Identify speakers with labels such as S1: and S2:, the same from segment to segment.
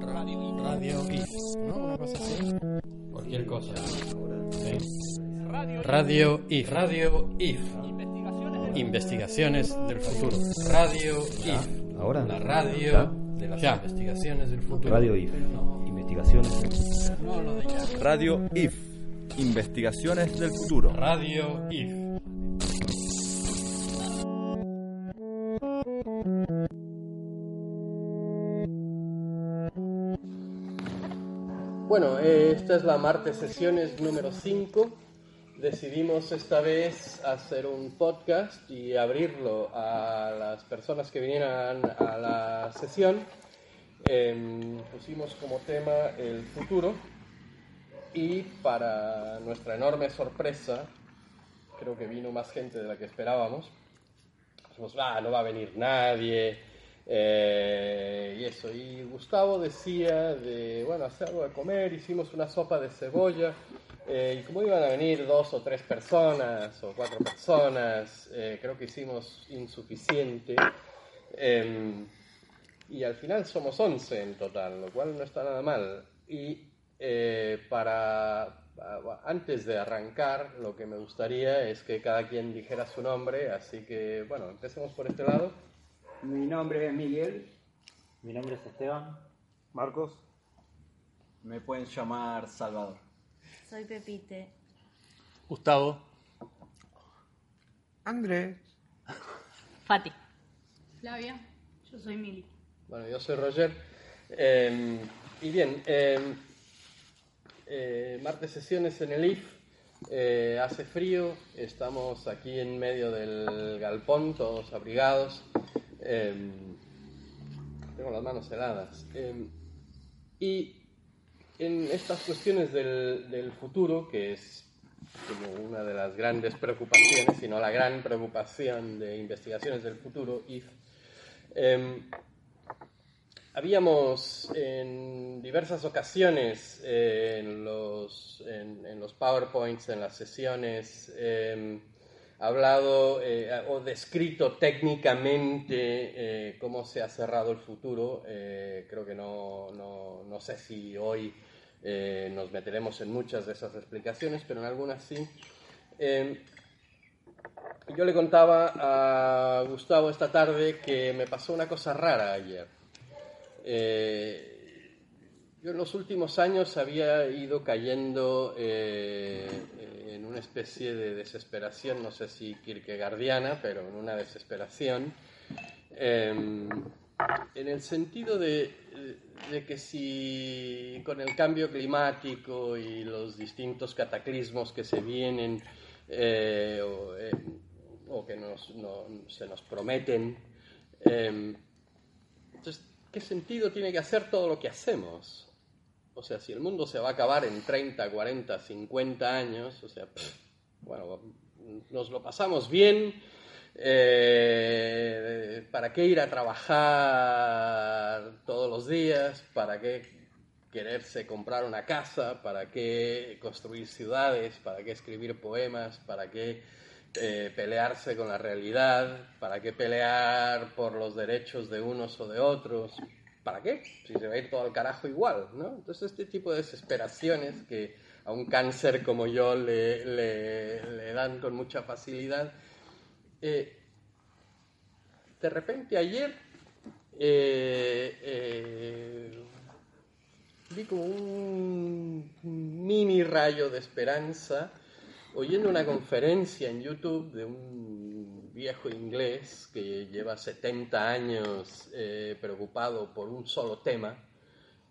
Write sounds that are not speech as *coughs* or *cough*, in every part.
S1: Radio, radio IF, ¿no? Una cosa así. Cualquier cosa. Sí. Radio IF. Radio IF. Investigaciones del futuro. Radio IF.
S2: Ahora.
S1: La radio
S2: Ya.
S1: de las
S2: Ya.
S1: investigaciones del futuro.
S2: Radio IF. Investigaciones.
S1: No, lo de ya.
S3: Radio IF. Investigaciones del futuro.
S1: Radio IF. Esta es la martes sesiones número 5. Decidimos esta vez hacer un podcast y abrirlo a las personas que vinieran a la sesión. Em, pusimos como tema el futuro y para nuestra enorme sorpresa, creo que vino más gente de la que esperábamos. Dijimos, ah, no va a venir nadie. Eh, y eso. Y Gustavo decía de, bueno, hacer algo de comer. Hicimos una sopa de cebolla. eh, y como iban a venir dos o tres personas o cuatro personas, eh, creo que hicimos insuficiente. Em, y al final somos 11 en total, lo cual no está nada mal. Y eh, para antes de arrancar, lo que me gustaría es que cada quien dijera su nombre, así que bueno, empecemos por este lado.
S4: Mi nombre es Miguel.
S5: Mi nombre es Esteban.
S6: Marcos.
S7: Me pueden llamar Salvador.
S8: Soy Pepite.
S1: Gustavo.
S6: Andrés.
S8: Fati.
S9: Flavia, yo soy Mili.
S8: Bueno, yo soy Roger. Eh, y bien, eh, eh, martes sesiones en el IF. Eh, hace frío, estamos aquí en medio del galpón, todos abrigados. Eh, tengo las manos heladas. Eh, y en estas cuestiones del, del futuro, que es como una de las grandes preocupaciones, si no la gran preocupación de investigaciones del futuro, IF, eh, Habíamos en diversas ocasiones eh, en, los, en, en los PowerPoints, en las sesiones, eh, hablado eh, o descrito técnicamente eh, cómo se ha cerrado el futuro. Eh, creo que no, no, no sé si hoy eh, nos meteremos en muchas de esas explicaciones, pero en algunas sí. Eh, yo le contaba a Gustavo esta tarde que me pasó una cosa rara ayer. Yo en los últimos años había ido cayendo eh, en una especie de desesperación, no sé si kierkegaardiana, pero en una desesperación, eh, en el sentido de, que si con el cambio climático y los distintos cataclismos que se vienen eh, o, eh, o que nos, no- se nos prometen, eh, entonces, ¿qué sentido tiene que hacer todo lo que hacemos? O sea, si el mundo se va a acabar en 30, 40, 50 años, o sea, bueno, nos lo pasamos bien, eh, ¿para qué ir a trabajar todos los días? ¿Para qué quererse comprar una casa? ¿Para qué construir ciudades? ¿Para qué escribir poemas? ¿Para qué eh, pelearse con la realidad? ¿Para qué pelear por los derechos de unos o de otros? ¿Para qué? Si se va a ir todo al carajo igual, ¿no? Entonces este tipo de desesperaciones que a un cáncer como yo le, le- dan con mucha facilidad, eh, de repente ayer eh, eh, vi como un mini rayo de esperanza oyendo una conferencia en YouTube de un viejo inglés que lleva 70 años eh, preocupado por un solo tema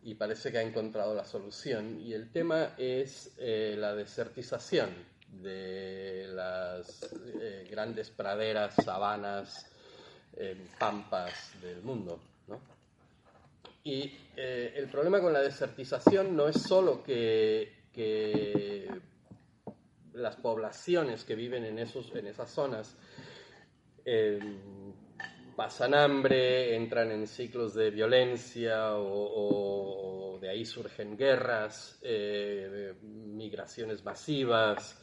S8: y parece que ha encontrado la solución. Y el tema es eh, la desertización de las eh, grandes praderas, sabanas, eh, pampas del mundo. ¿no? Y eh, el problema con la desertización no es solo que, que las poblaciones que viven en, esos, en esas zonas eh, pasan hambre, entran en ciclos de violencia o, de ahí surgen guerras, eh, migraciones masivas,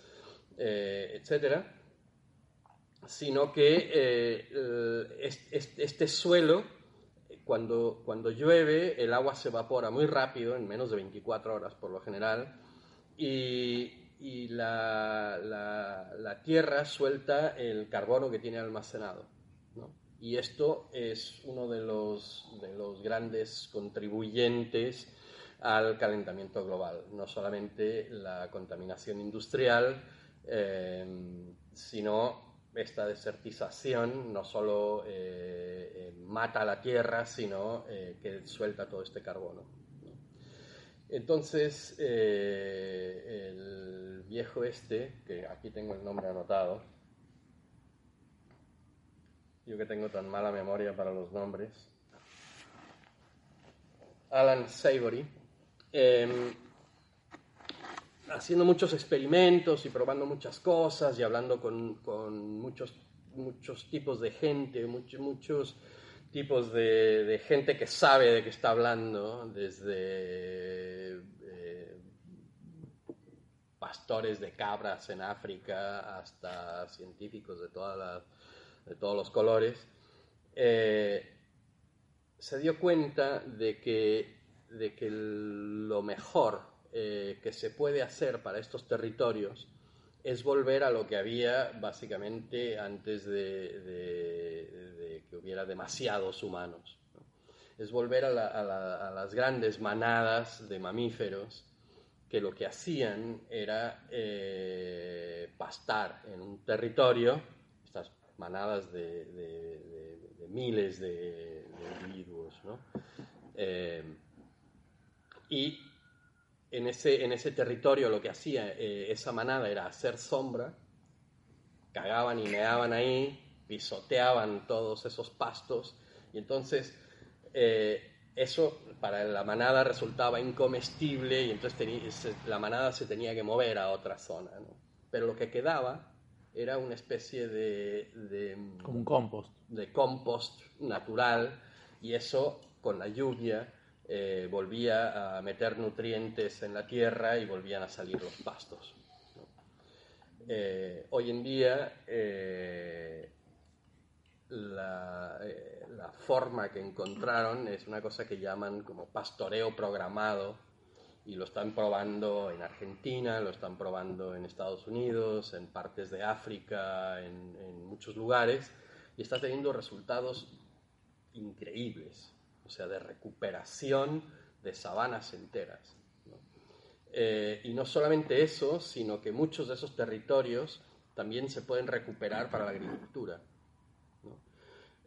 S8: eh, etcétera, sino que eh, este suelo, cuando, cuando llueve, el agua se evapora muy rápido, en menos de 24 horas por lo general, y, la, la, tierra suelta el carbono que tiene almacenado. Y esto es uno de los, de los grandes contribuyentes al calentamiento global, no solamente la contaminación industrial, eh, sino esta desertización no solo eh, eh, mata la tierra, sino que suelta todo este carbono. Entonces, el viejo este, que aquí tengo el nombre anotado, yo que tengo tan mala memoria para los nombres, Alan Savory, Em, haciendo muchos experimentos y probando muchas cosas y hablando con, con muchos, muchos tipos de gente, muchos, muchos tipos de, gente que sabe de qué está hablando, desde eh, pastores de cabras en África hasta científicos de, todas todos los colores, eh, se dio cuenta de que de que lo mejor eh, que se puede hacer para estos territorios es volver a lo que había básicamente antes de, que hubiera demasiados humanos. Es volver a, las grandes manadas de mamíferos que lo que hacían era eh, pastar en un territorio, estas manadas de, miles de, individuos. ¿no? Eh, en ese, en ese territorio lo que hacía eh, esa manada era hacer sombra, cagaban y meaban ahí, pisoteaban todos esos pastos, y entonces eh, eso para la manada resultaba incomestible y entonces la manada se tenía que mover a otra zona. Pero lo que quedaba era una especie de, de...
S6: Como un compost.
S8: De compost natural y eso con la lluvia eh, volvía a meter nutrientes en la tierra y volvían a salir los pastos. Eh, hoy en día eh, la, forma que encontraron es una cosa que llaman como pastoreo programado y lo están probando en Argentina, lo están probando en Estados Unidos, en partes de África, en muchos lugares y está teniendo resultados increíbles sea, de recuperación de sabanas enteras. Eh, y no solamente eso, sino que muchos de esos territorios también se pueden recuperar para la agricultura.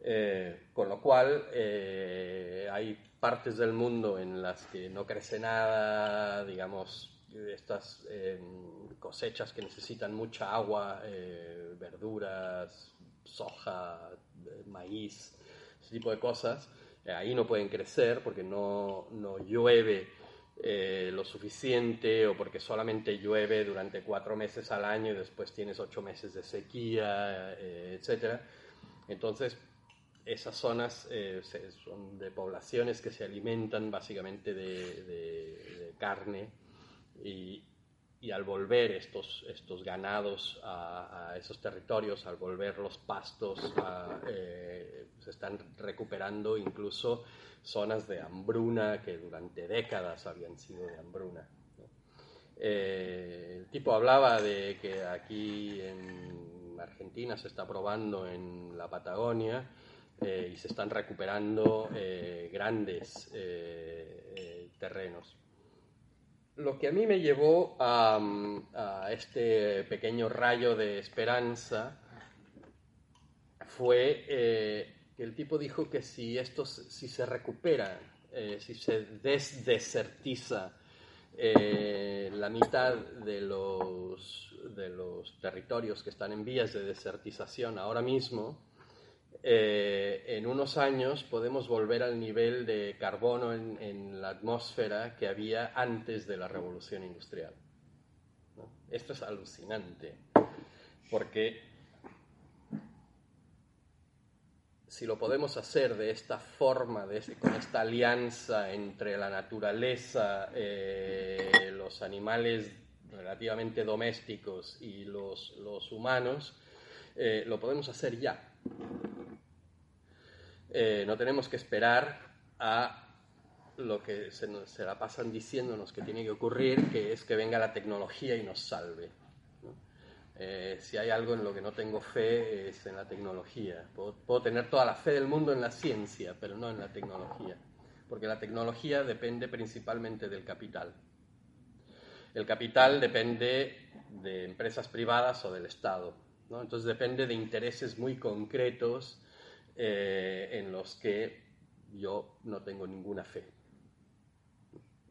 S8: Eh, con lo cual, eh, hay partes del mundo en las que no crece nada, digamos, estas cosechas que necesitan mucha agua, verduras, soja, maíz, ese tipo de cosas, ahí no pueden crecer porque no, no llueve eh, lo suficiente o porque solamente llueve durante cuatro meses al año y después tienes ocho meses de sequía, eh, etc. Entonces, esas zonas son de poblaciones que se alimentan básicamente de, de carne y, y al volver estos, estos ganados a, esos territorios, al volver los pastos, eh, se están recuperando incluso zonas de hambruna que durante décadas habían sido de hambruna. Eh, el tipo hablaba de que aquí en Argentina se está probando en la Patagonia eh, y se están recuperando grandes terrenos lo que a mí me llevó a, este pequeño rayo de esperanza fue eh, que el tipo dijo que si esto si se recupera, eh, si se desdesertiza eh, la mitad de los, de los territorios que están en vías de desertización ahora mismo, eh, en unos años podemos volver al nivel de carbono en, la atmósfera que había antes de la revolución industrial. Esto es alucinante, porque si lo podemos hacer de esta forma, con esta alianza entre la naturaleza, eh, los animales relativamente domésticos y los humanos, eh, lo podemos hacer ya. Eh, no tenemos que esperar a lo que se, nos, se la pasan diciéndonos que tiene que ocurrir, que es que venga la tecnología y nos salve. ¿no? Eh, si hay algo en lo que no tengo fe es en la tecnología. Puedo, puedo, tener toda la fe del mundo en la ciencia, pero no en la tecnología, porque la tecnología depende principalmente del capital. El capital depende de empresas privadas o del Estado, ¿no? entonces depende de intereses muy concretos eh, en los que yo no tengo ninguna fe.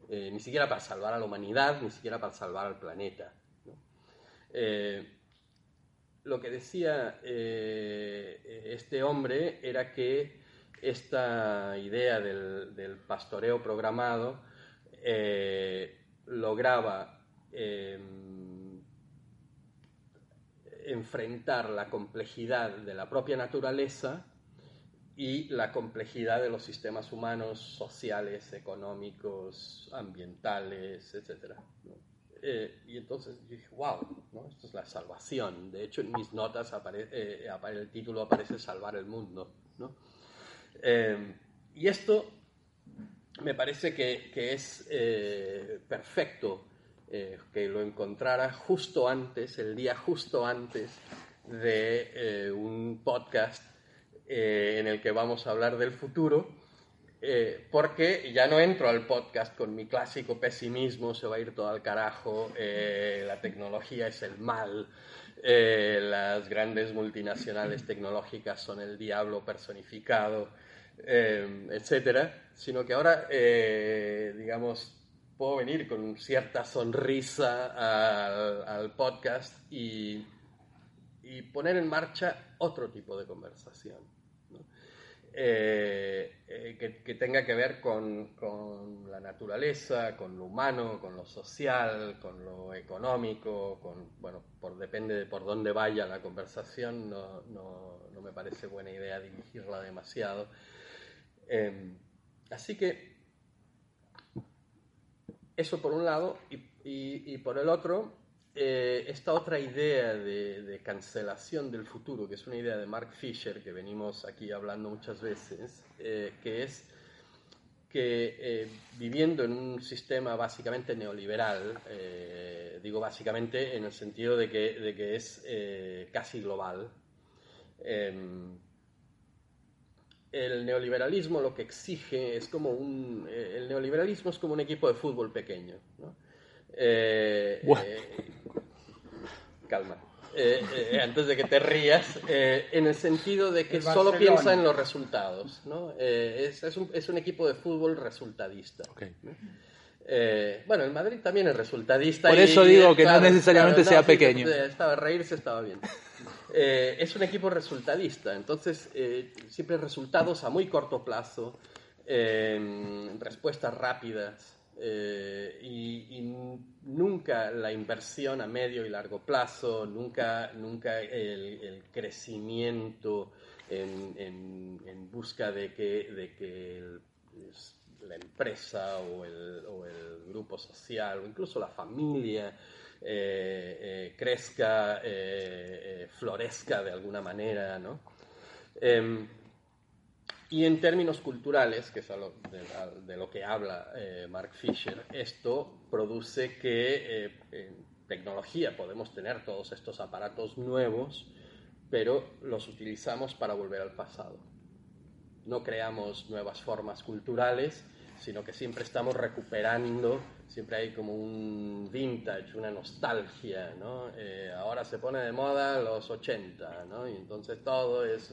S8: Eh, ni siquiera para salvar a la humanidad, ni siquiera para salvar al planeta. Eh, lo que decía este hombre era que esta idea del, pastoreo programado lograba eh, enfrentar la complejidad de la propia naturaleza y la complejidad de los sistemas humanos, sociales, económicos, ambientales, etc. ¿no? Eh, y entonces dije, wow, ¿no? esto es la salvación. De hecho, en mis notas apare eh, el título aparece Salvar el mundo. ¿no? Eh, y esto me parece que, que es eh, perfecto que lo encontrara justo antes, el día justo antes de un podcast en el que vamos a hablar del futuro eh, porque ya no entro al podcast con mi clásico pesimismo, se va a ir todo al carajo, eh, la tecnología es el mal, eh, las grandes multinacionales tecnológicas son el diablo personificado, etcétera, sino que ahora, digamos, puedo venir con cierta sonrisa al, al podcast y, y poner en marcha otro tipo de conversación. Eh, eh, que, tenga que ver con, con, la naturaleza, con lo humano, con lo social, con lo económico, con, bueno, por, depende de por dónde vaya la conversación, no, no, no me parece buena idea dirigirla demasiado. Eh, así que eso por un lado, y por el otro, eh, esta otra idea de, de, cancelación del futuro, que es una idea de Mark Fisher, que venimos aquí hablando muchas veces, eh, que es que eh, viviendo en un sistema básicamente neoliberal, eh, digo básicamente en el sentido de que, de que es eh, casi global, em, el neoliberalismo lo que exige es como un... el neoliberalismo es como un equipo de fútbol pequeño, ¿no? Eh, calma. Eh, eh, antes de que te rías, eh, en el sentido de que solo piensa en los resultados. ¿no? Es, es, un, es, un, equipo de fútbol resultadista. Bueno, el Madrid también es resultadista.
S6: Por eso
S8: y,
S6: digo que
S8: claro,
S6: no necesariamente
S8: claro,
S6: sea
S8: no,
S6: pequeño.
S8: Sí, estaba, reírse estaba bien. es un equipo resultadista, entonces siempre resultados a muy corto plazo, respuestas rápidas. Eh, y, nunca la inversión a medio y largo plazo, nunca, nunca el, crecimiento en, en, en, busca de que, de que la empresa o el, o el, grupo social o incluso la familia eh, eh, crezca, florezca de alguna manera, ¿no? Y en términos culturales, que es lo, de, de, lo que habla eh, Mark Fisher, esto produce que eh, en tecnología podemos tener todos estos aparatos nuevos, pero los utilizamos para volver al pasado. No creamos nuevas formas culturales, sino que siempre estamos recuperando, siempre hay como un vintage, una nostalgia, ¿no? Eh, ahora se pone de moda los 80, ¿no? Y entonces todo es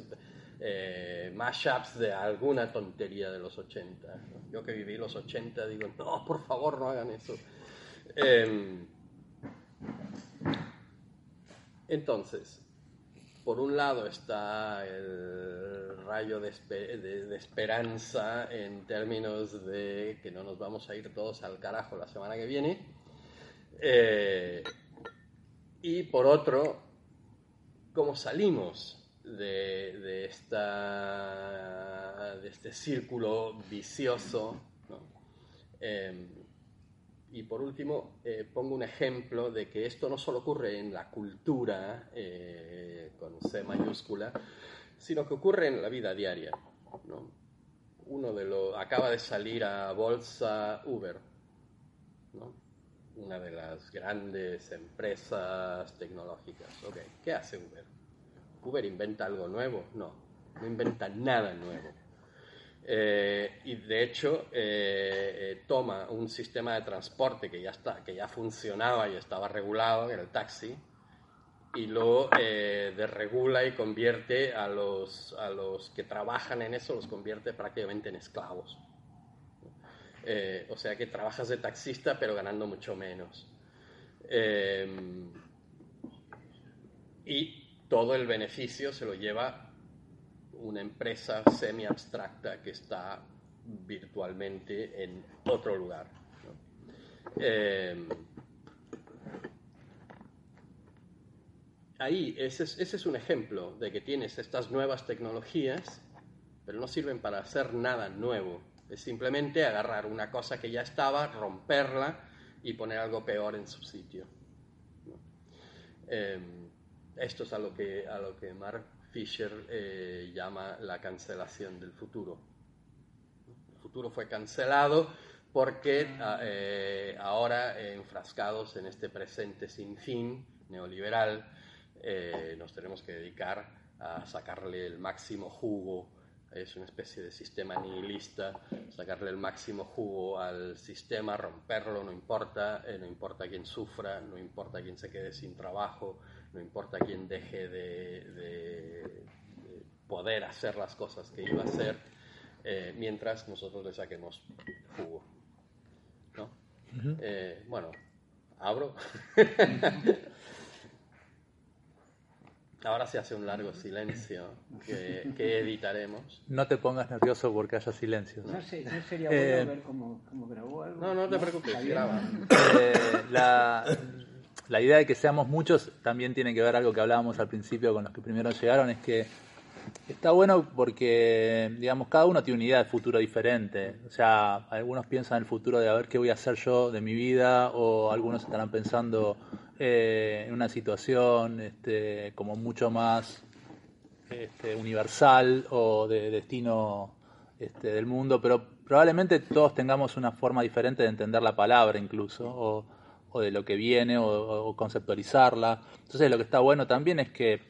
S8: eh, mashups de alguna tontería de los 80. ¿no? Yo que viví los 80 digo, no, por favor, no hagan eso. Eh, entonces, por un lado está el rayo de, esperanza en términos de que no nos vamos a ir todos al carajo la semana que viene. Eh, y por otro, cómo salimos de, de, esta, de este círculo vicioso. Eh, y por último, eh, pongo un ejemplo de que esto no solo ocurre en la cultura, eh, con C mayúscula, sino que ocurre en la vida diaria. ¿no? Uno de los acaba de salir a bolsa Uber, ¿no? una de las grandes empresas tecnológicas. Okay. ¿Qué hace Uber? ¿Uber inventa algo nuevo? No, no inventa nada nuevo. Eh, y de hecho eh, eh, toma un sistema de transporte que ya, está, que ya funcionaba y estaba regulado, que era el taxi, y lo desregula y convierte a los, a los que trabajan en eso, los convierte prácticamente en esclavos. o sea que trabajas de taxista pero ganando mucho menos. y todo el beneficio se lo lleva una empresa semi-abstracta que está virtualmente en otro lugar. Eh, ahí, ese es, ese es un ejemplo de que tienes estas nuevas tecnologías, pero no sirven para hacer nada nuevo. Es simplemente agarrar una cosa que ya estaba, romperla y poner algo peor en su sitio. Eh, esto es a lo que, a lo que Mark Fisher eh, llama la cancelación del futuro. El futuro fue cancelado porque ah, eh, ahora, enfrascados en este presente sin fin neoliberal, eh, nos tenemos que dedicar a sacarle el máximo jugo es una especie de sistema nihilista, sacarle el máximo jugo al sistema, romperlo, no importa, no importa quién sufra, no importa quién se quede sin trabajo, no importa quién deje de, poder hacer las cosas que iba a hacer, eh, mientras nosotros le saquemos jugo. ¿no? Eh, bueno, abro. Ahora se hace un largo silencio que, editaremos.
S6: No te pongas nervioso porque haya silencio.
S4: No, sé, no sería bueno eh, ver cómo, grabó algo.
S8: No, no te preocupes, graba.
S6: la, la idea de que seamos muchos también tiene que ver algo que hablábamos al principio con los que primero llegaron, es que está bueno porque, digamos, cada uno tiene una idea de futuro diferente. O sea, algunos piensan en el futuro de a ver qué voy a hacer yo de mi vida, o algunos estarán pensando eh, en una situación este, como mucho más este, universal o de destino este, del mundo, pero probablemente todos tengamos una forma diferente de entender la palabra incluso. O de lo que viene o, conceptualizarla. Entonces lo que está bueno también es que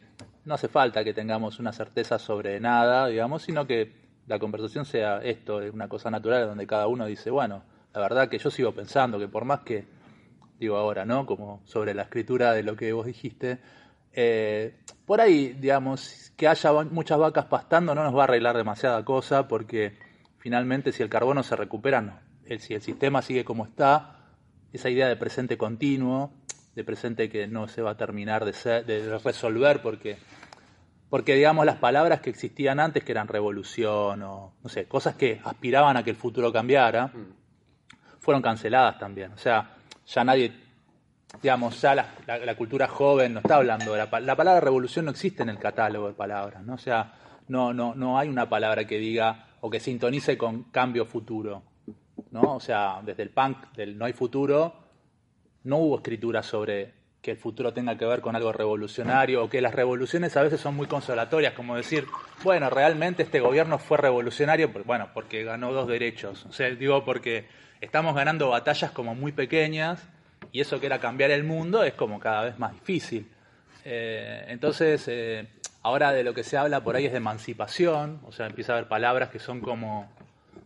S6: no hace falta que tengamos una certeza sobre nada, digamos, sino que la conversación sea esto, una cosa natural donde cada uno dice, bueno, la verdad que yo sigo pensando que por más que, digo ahora, ¿no? Como sobre la escritura de lo que vos dijiste, eh, por ahí, digamos, que haya muchas vacas pastando no nos va a arreglar demasiada cosa porque finalmente si el carbono se recupera, no. si el sistema sigue como está, esa idea de presente continuo, de presente que no se va a terminar de, de resolver porque, porque, digamos, las palabras que existían antes, que eran revolución o, no sé, cosas que aspiraban a que el futuro cambiara, fueron canceladas también. O sea, ya nadie, digamos, ya la, cultura joven no está hablando de la, la palabra revolución no existe en el catálogo de palabras, ¿no? O sea, no, no, no hay una palabra que diga o que sintonice con cambio futuro. ¿No? O sea, desde el punk del no hay futuro, no hubo escritura sobre que el futuro tenga que ver con algo revolucionario o que las revoluciones a veces son muy consolatorias, como decir, bueno, realmente este gobierno fue revolucionario, bueno, porque ganó dos derechos. O sea, digo, porque estamos ganando batallas como muy pequeñas y eso que era cambiar el mundo es como cada vez más difícil. Eh, entonces, eh, ahora de lo que se habla por ahí es de emancipación, o sea, empieza a haber palabras que son como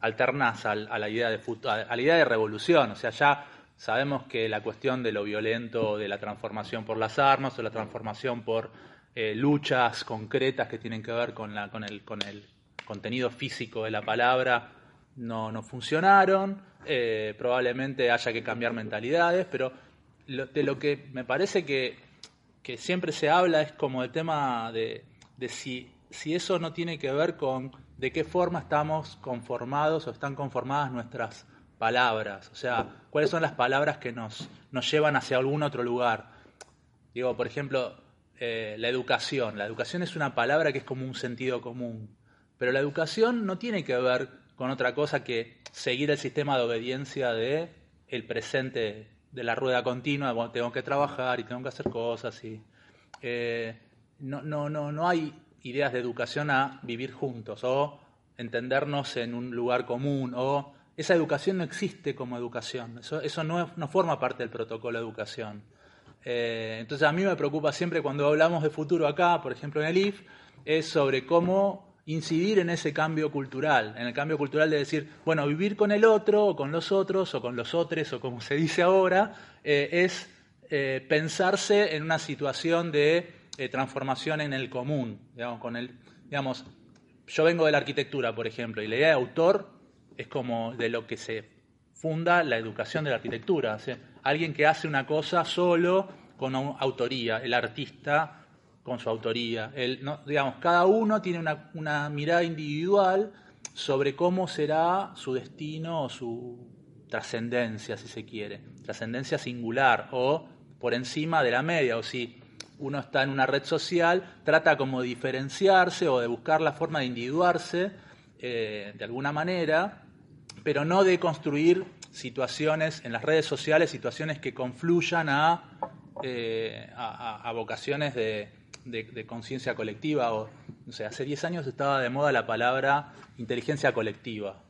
S6: alternas a, la idea de a de revolución. O sea, ya sabemos que la cuestión de lo violento, de la transformación por las armas o la transformación por eh, luchas concretas que tienen que ver con, la, con, el, con el contenido físico de la palabra no, funcionaron. Eh, probablemente haya que cambiar mentalidades, pero de lo que me parece que, siempre se habla es como el tema de, si eso no tiene que ver con de qué forma estamos conformados o están conformadas nuestras palabras. O sea, cuáles son las palabras que nos, nos llevan hacia algún otro lugar. Digo, por ejemplo, eh, la educación. La educación es una palabra que es como un sentido común. Pero la educación no tiene que ver con otra cosa que seguir el sistema de obediencia de el presente de la rueda continua, tengo que trabajar y tengo que hacer cosas y eh, no, no, no, no hay ideas de educación a vivir juntos o entendernos en un lugar común o esa educación no existe como educación, eso, eso no, no forma parte del protocolo de educación. Eh, entonces a mí me preocupa siempre cuando hablamos de futuro acá, por ejemplo en el IF, es sobre cómo incidir en ese cambio cultural, en el cambio cultural de decir, bueno, vivir con el otro, o con los otros, o con los otros, o como se dice ahora, eh, es eh, pensarse en una situación de transformación en el común, digamos, con el, digamos, yo vengo de la arquitectura, por ejemplo, y la idea de autor es como de lo que se funda la educación de la arquitectura. alguien que hace una cosa solo con autoría, el artista con su autoría. Digamos, cada uno tiene una, una, mirada individual sobre cómo será su destino o su trascendencia, si se quiere. Trascendencia singular o por encima de la media, o si uno está en una red social, trata como de diferenciarse o de buscar la forma de individuarse eh, de alguna manera, pero no de construir situaciones en las redes sociales, situaciones que confluyan a, eh, vocaciones de, conciencia colectiva. O, sé, hace 10 años estaba de moda la palabra inteligencia colectiva.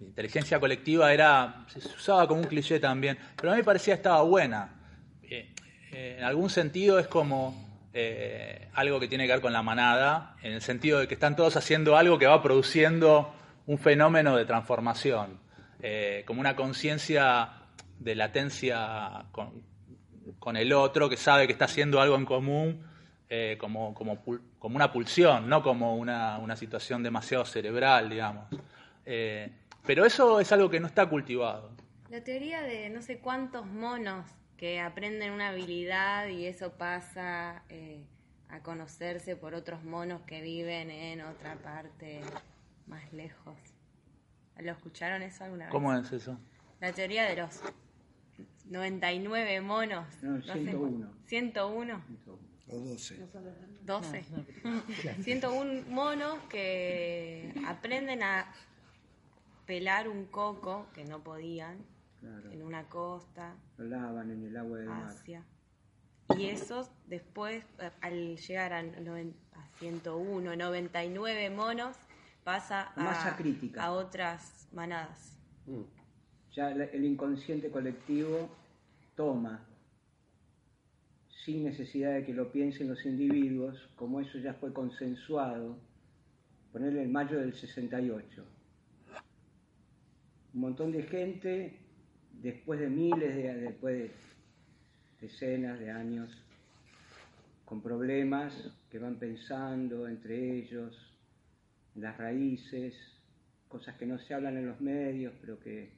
S6: inteligencia colectiva era, se usaba como un cliché también, pero a mí me parecía estaba buena. Eh, eh, en algún sentido es como eh, algo que tiene que ver con la manada, en el sentido de que están todos haciendo algo que va produciendo un fenómeno de transformación, eh, como una conciencia de latencia con, el otro, que sabe que está haciendo algo en común, como, como, como, una pulsión, no como una, una situación demasiado cerebral, digamos. pero eso es algo que no está cultivado.
S10: La teoría de no sé cuántos monos que aprenden una habilidad y eso pasa eh, a conocerse por otros monos que viven en otra parte más lejos. ¿Lo escucharon eso alguna vez?
S6: ¿Cómo es eso?
S10: La teoría de los 99 monos.
S4: No, 101.
S10: 101.
S11: O 12.
S10: 12. 101 monos que aprenden a pelar un coco que no podían en una costa.
S4: lavan en el agua del
S10: Asia. Y esos después, al llegar a, 101, 99 monos, pasa a,
S4: crítica.
S10: a otras manadas. Mm.
S4: Ya el inconsciente colectivo toma, sin necesidad de que lo piensen los individuos, como eso ya fue consensuado, ponerle en mayo del 68. Un montón de gente después de miles, de, después de decenas de años, con problemas que van pensando entre ellos, las raíces, cosas que no se hablan en los medios, pero que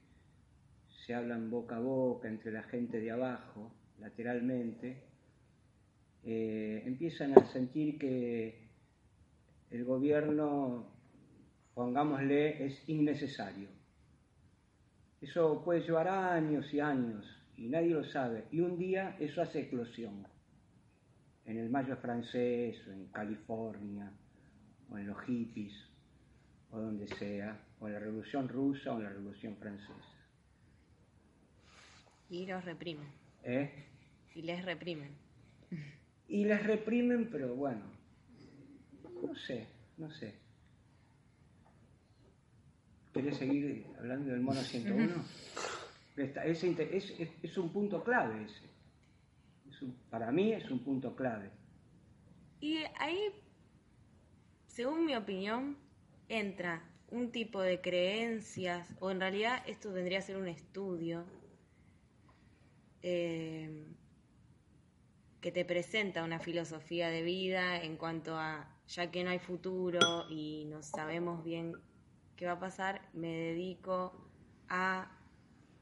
S4: se hablan boca a boca entre la gente de abajo, lateralmente, eh, empiezan a sentir que el gobierno, pongámosle, es innecesario eso puede llevar años y años y nadie lo sabe. Y un día eso hace eclosión. En el mayo francés, o en California, o en los hippies, o donde sea, o en la revolución rusa o en la revolución francesa.
S10: Y los reprimen.
S4: ¿Eh?
S10: Y les reprimen.
S4: Y les reprimen, pero bueno, no sé, no sé. ¿Querés seguir hablando del mono 101? Es, es, un punto clave ese. para mí es un punto clave.
S10: Y ahí, según mi opinión, entra un tipo de creencias, o en realidad esto tendría que ser un estudio, eh, que te presenta una filosofía de vida en cuanto a, ya que no hay futuro y no sabemos bien qué va a pasar, me dedico a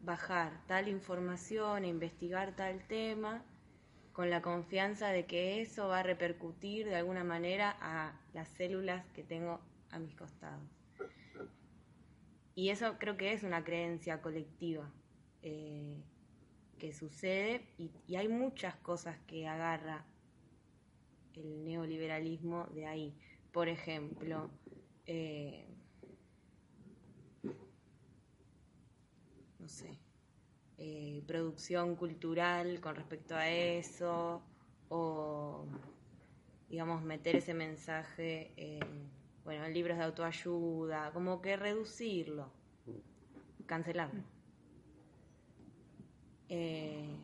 S10: bajar tal información, a investigar tal tema, con la confianza de que eso va a repercutir de alguna manera a las células que tengo a mis costados. Y eso creo que es una creencia colectiva eh, que sucede y, hay muchas cosas que agarra el neoliberalismo de ahí. Por ejemplo, eh, no sé, eh, producción cultural con respecto a eso, o digamos, meter ese mensaje en, bueno, en libros de autoayuda, como que reducirlo, cancelarlo. Eh,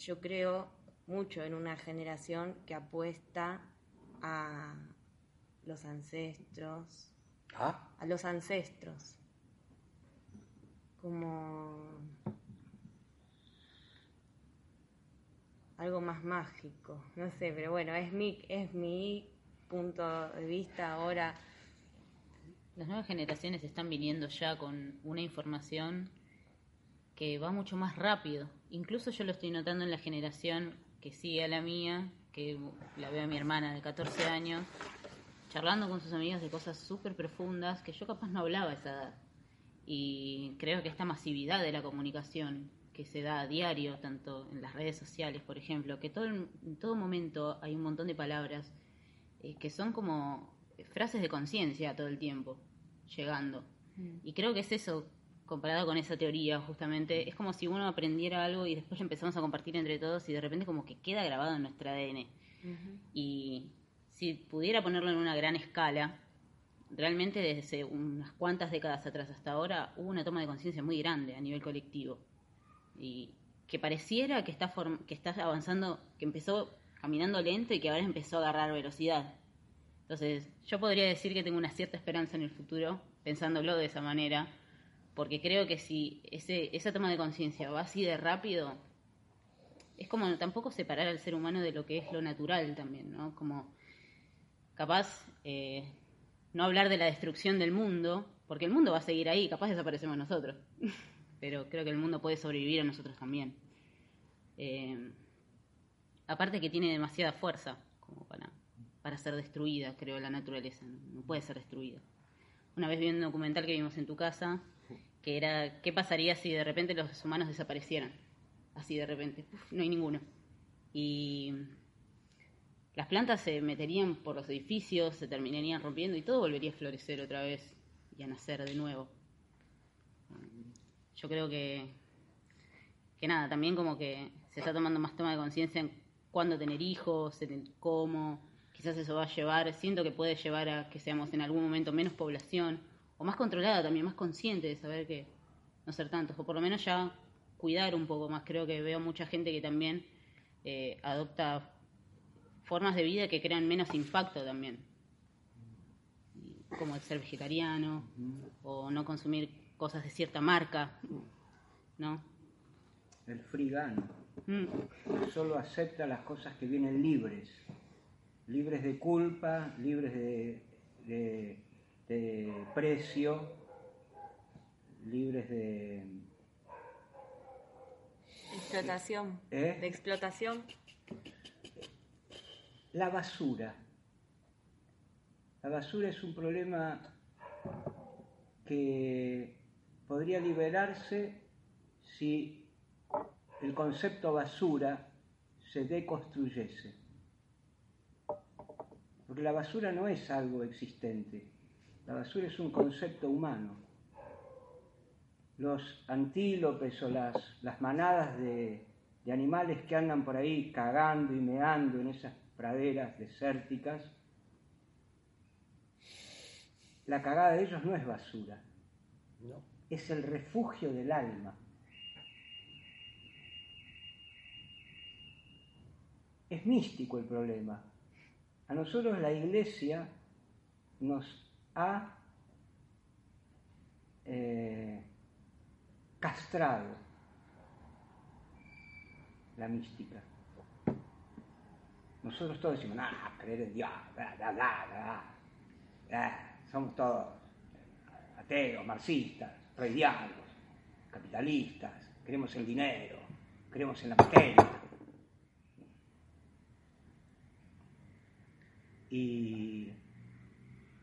S10: yo creo mucho en una generación que apuesta a los ancestros,
S1: Ah,
S10: a los ancestros, como algo más mágico, no sé, pero bueno, es mi, es mi punto de vista ahora.
S11: Las nuevas generaciones están viniendo ya con una información que va mucho más rápido. Incluso yo lo estoy notando en la generación que sigue a la mía, que la veo a mi hermana de 14 años, charlando con sus amigos de cosas súper profundas que yo capaz no hablaba a esa edad. Y creo que esta masividad de la comunicación que se da a diario, tanto en las redes sociales, por ejemplo, que todo, en todo momento hay un montón de palabras eh, que son como frases de conciencia todo el tiempo, llegando. Y creo que es eso, comparado con esa teoría, justamente, es como si uno aprendiera algo y después lo empezamos a compartir entre todos y de repente como que queda grabado en nuestro ADN. Y si pudiera ponerlo en una gran escala, realmente desde unas cuantas décadas atrás hasta ahora hubo una toma de conciencia muy grande a nivel colectivo. Y que pareciera que está, form- que avanzando, que empezó caminando lento y que ahora empezó a agarrar velocidad. Entonces, yo podría decir que tengo una cierta esperanza en el futuro, pensándolo de esa manera, porque creo que si ese, esa toma de conciencia va así de rápido, es como tampoco separar al ser humano de lo que es lo natural también, ¿no? Como capaz eh, no hablar de la destrucción del mundo, porque el mundo va a seguir ahí, capaz desaparecemos nosotros, *laughs* pero creo que el mundo puede sobrevivir a nosotros también. Eh, aparte que tiene demasiada fuerza como para, para ser destruida, creo, la naturaleza, no, puede ser destruida. Una vez vi un documental que vimos en tu casa, que era qué pasaría si de repente los humanos desaparecieran, así de repente, no hay ninguno. Y las plantas se meterían por los edificios, se terminarían rompiendo y todo volvería a florecer otra vez y a nacer de nuevo. Yo creo que, que nada, también como que se está tomando más toma de conciencia en cuándo tener hijos, en cómo, quizás eso va a llevar, siento que puede llevar a que seamos en algún momento menos población, o más controlada también, más consciente de saber que no ser tantos, o por lo menos ya cuidar un poco más. Creo que veo mucha gente que también eh, adopta formas de vida que crean menos impacto también, como el ser vegetariano o no consumir cosas de cierta marca, ¿no?
S4: El frigano.
S11: Mm.
S4: Solo acepta las cosas que vienen libres. Libres de culpa, libres de, de- de precio, libres de...
S10: Explotación.
S4: ¿Eh?
S10: De explotación.
S4: La basura. La basura es un problema que podría liberarse si el concepto basura se deconstruyese. Porque la basura no es algo existente, la basura es un concepto humano. Los antílopes o las, las manadas de, de animales que andan por ahí cagando y meando en esas praderas desérticas, la cagada de ellos no es basura,
S1: no.
S4: es el refugio del alma. Es místico el problema. A nosotros la iglesia nos ha eh, castrado la mística. Nosotros todos decimos, ah, creer en Dios, bla, bla, bla, bla. Ah, somos todos ateos, marxistas, freudianos, capitalistas, creemos en dinero, creemos en la materia. Y,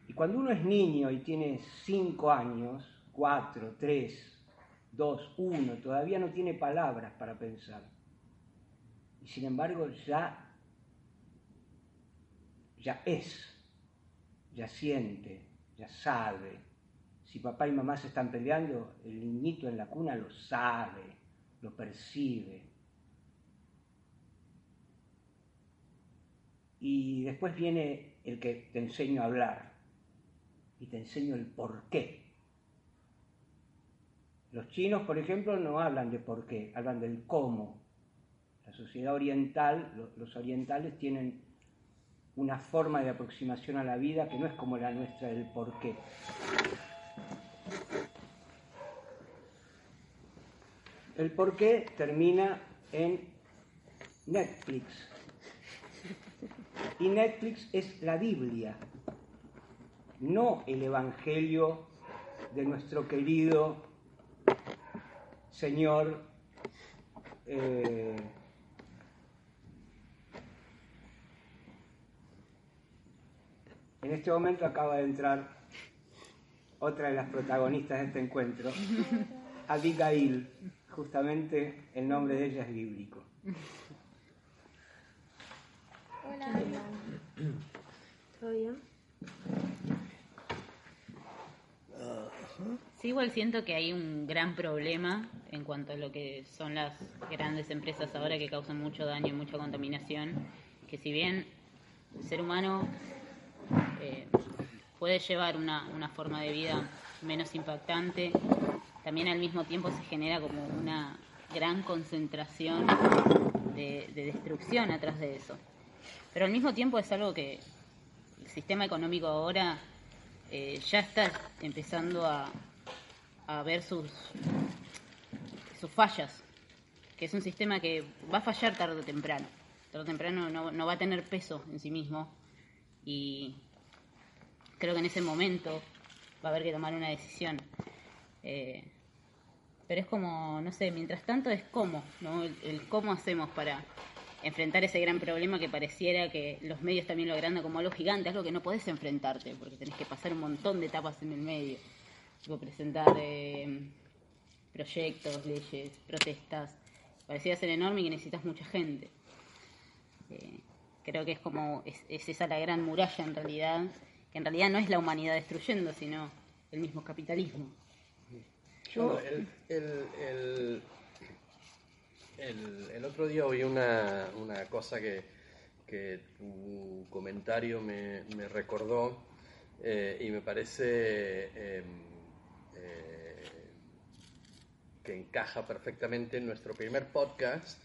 S4: y cuando uno es niño y tiene cinco años, cuatro, tres, dos, uno, todavía no tiene palabras para pensar. Y sin embargo ya, ya es, ya siente, ya sabe. Si papá y mamá se están peleando, el niñito en la cuna lo sabe, lo percibe. Y después viene el que te enseño a hablar y te enseño el por qué. Los chinos, por ejemplo, no hablan de por qué, hablan del cómo. La sociedad oriental, los orientales tienen una forma de aproximación a la vida que no es como la nuestra del por qué. El por qué termina en Netflix. Y Netflix es la Biblia, no el Evangelio de nuestro querido Señor eh, En este momento acaba de entrar otra de las protagonistas de este encuentro, Abigail. Justamente el nombre de ella es bíblico.
S9: Hola. ¿Todo bien?
S11: Sí, igual siento que hay un gran problema en cuanto a lo que son las grandes empresas ahora que causan mucho daño y mucha contaminación, que si bien el ser humano eh, puede llevar una, una, forma de vida menos impactante, también al mismo tiempo se genera como una gran concentración de, destrucción atrás de eso. Pero al mismo tiempo es algo que el sistema económico ahora eh, ya está empezando a, a ver sus, sus fallas, que es un sistema que va a fallar tarde o temprano. Tarde o temprano no, no va a tener peso en sí mismo y creo que en ese momento va a haber que tomar una decisión. Eh, pero es como, no sé, mientras tanto es cómo, ¿no? El, cómo hacemos para enfrentar ese gran problema que pareciera que los medios también lo agrandan como algo gigante, algo que no podés enfrentarte, porque tenés que pasar un montón de etapas en el medio, tipo presentar eh, proyectos, leyes, protestas, parecía ser enorme y que necesitas mucha gente. Eh, Creo que es como, es, esa la gran muralla en realidad, que en realidad no es la humanidad destruyendo, sino el mismo capitalismo.
S8: Yo, el, el, otro día oí una, una cosa que, que, tu comentario me, me recordó eh, y me parece em, eh, que encaja perfectamente en nuestro primer podcast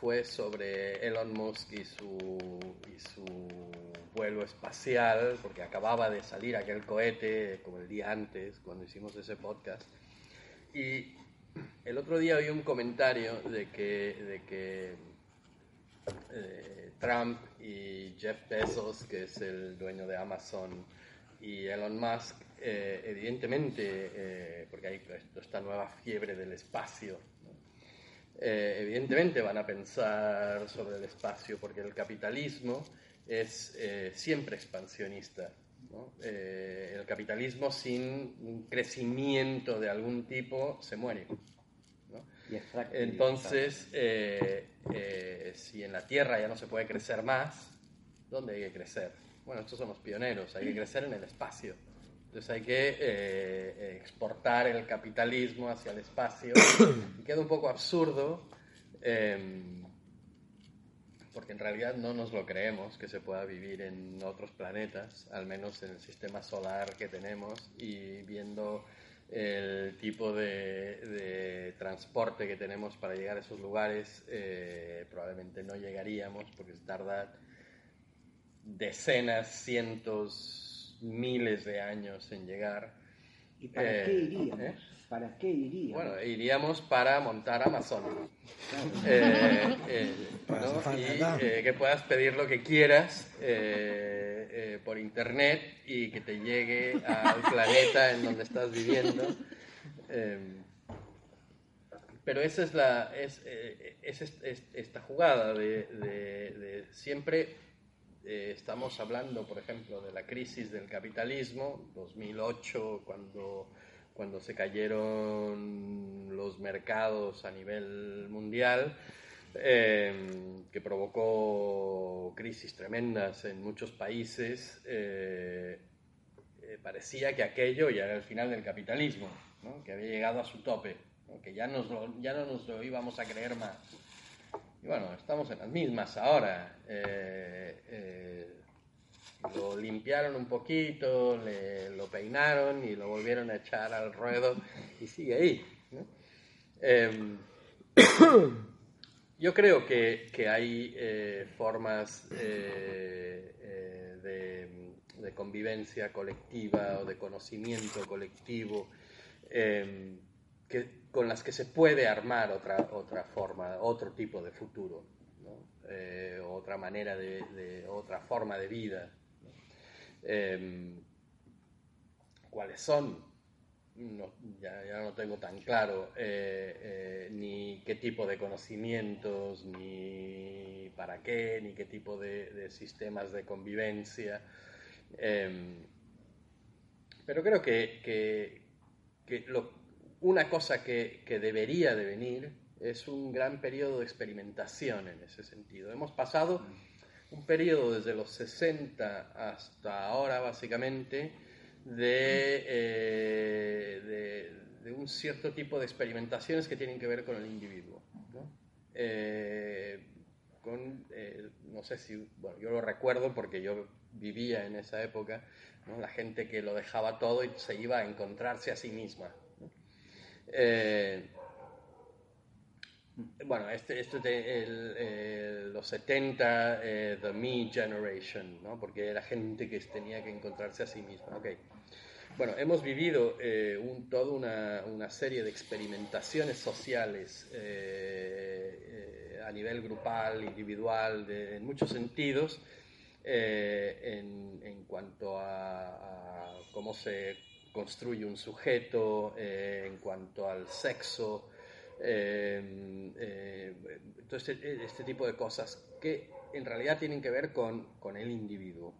S8: fue sobre Elon Musk y su, y su vuelo espacial, porque acababa de salir aquel cohete como el día antes, cuando hicimos ese podcast. Y el otro día oí un comentario de que, de que eh, Trump y Jeff Bezos, que es el dueño de Amazon, y Elon Musk, eh, evidentemente, eh, porque hay esta nueva fiebre del espacio, eh, evidentemente van a pensar sobre el espacio, porque el capitalismo es eh, siempre expansionista. Eh, el capitalismo sin un crecimiento de algún tipo se muere. Entonces, si en la Tierra ya no se puede crecer más, ¿dónde hay que crecer? Bueno, estos son los pioneros, hay que crecer en el espacio. Entonces hay que eh, exportar el capitalismo hacia el espacio. *coughs* y queda un poco absurdo, em, porque en realidad no nos lo creemos que se pueda vivir en otros planetas, al menos en el sistema solar que tenemos, y viendo el tipo de, transporte que tenemos para llegar a esos lugares, eh, probablemente no llegaríamos porque tarda decenas, cientos, miles de años en llegar.
S4: ¿Y para qué eh, iríamos? ¿eh? ¿Para qué iríamos?
S8: Bueno, iríamos para montar Amazon. Eh, y que puedas pedir lo que quieras por internet y que te llegue al planeta en donde estás viviendo. pero esa es la es, esta jugada de, de siempre eh, estamos hablando, por ejemplo, de la crisis del capitalismo, 2008, cuando, cuando se cayeron los mercados a nivel mundial, eh, que provocó crisis tremendas en muchos países, eh, parecía que aquello ya era el final del capitalismo, que había llegado a su tope, que ya, nos ya no nos lo íbamos a creer más Y bueno, estamos en las mismas ahora. Eh, eh, lo limpiaron un poquito, le, lo peinaron y lo volvieron a echar al ruedo y sigue ahí. Em, *coughs* yo creo que, que hay eh, formas de, de, convivencia colectiva o de conocimiento colectivo em, que, con las que se puede armar otra, otra forma, otro tipo de futuro, eh, otra manera de, otra forma de vida. Em, ¿Cuáles son? ya, ya, no tengo tan claro eh, eh, ni qué tipo de conocimientos, ni para qué, ni qué tipo de, sistemas de convivencia. Em, pero creo que, que, que una cosa que, debería de venir es un gran periodo de experimentación en ese sentido. Hemos pasado un periodo desde los 60 hasta ahora, básicamente, de, eh, de, un cierto tipo de experimentaciones que tienen que ver con el individuo. ¿no? Eh, con, eh, no sé si, bueno, yo lo recuerdo porque yo vivía en esa época, la gente que lo dejaba todo y se iba a encontrarse a sí misma. Eh, bueno, este, este el, los 70, eh, The Me Generation, ¿no? porque era gente que tenía que encontrarse a sí misma. Okay. Bueno, hemos vivido eh, un, toda una, una, serie de experimentaciones sociales a nivel grupal, individual, en muchos sentidos, en, en, cuanto a, a cómo se construye un sujeto, eh, en cuanto al sexo, eh, eh, entonces este tipo de cosas que en realidad tienen que ver con, con el individuo.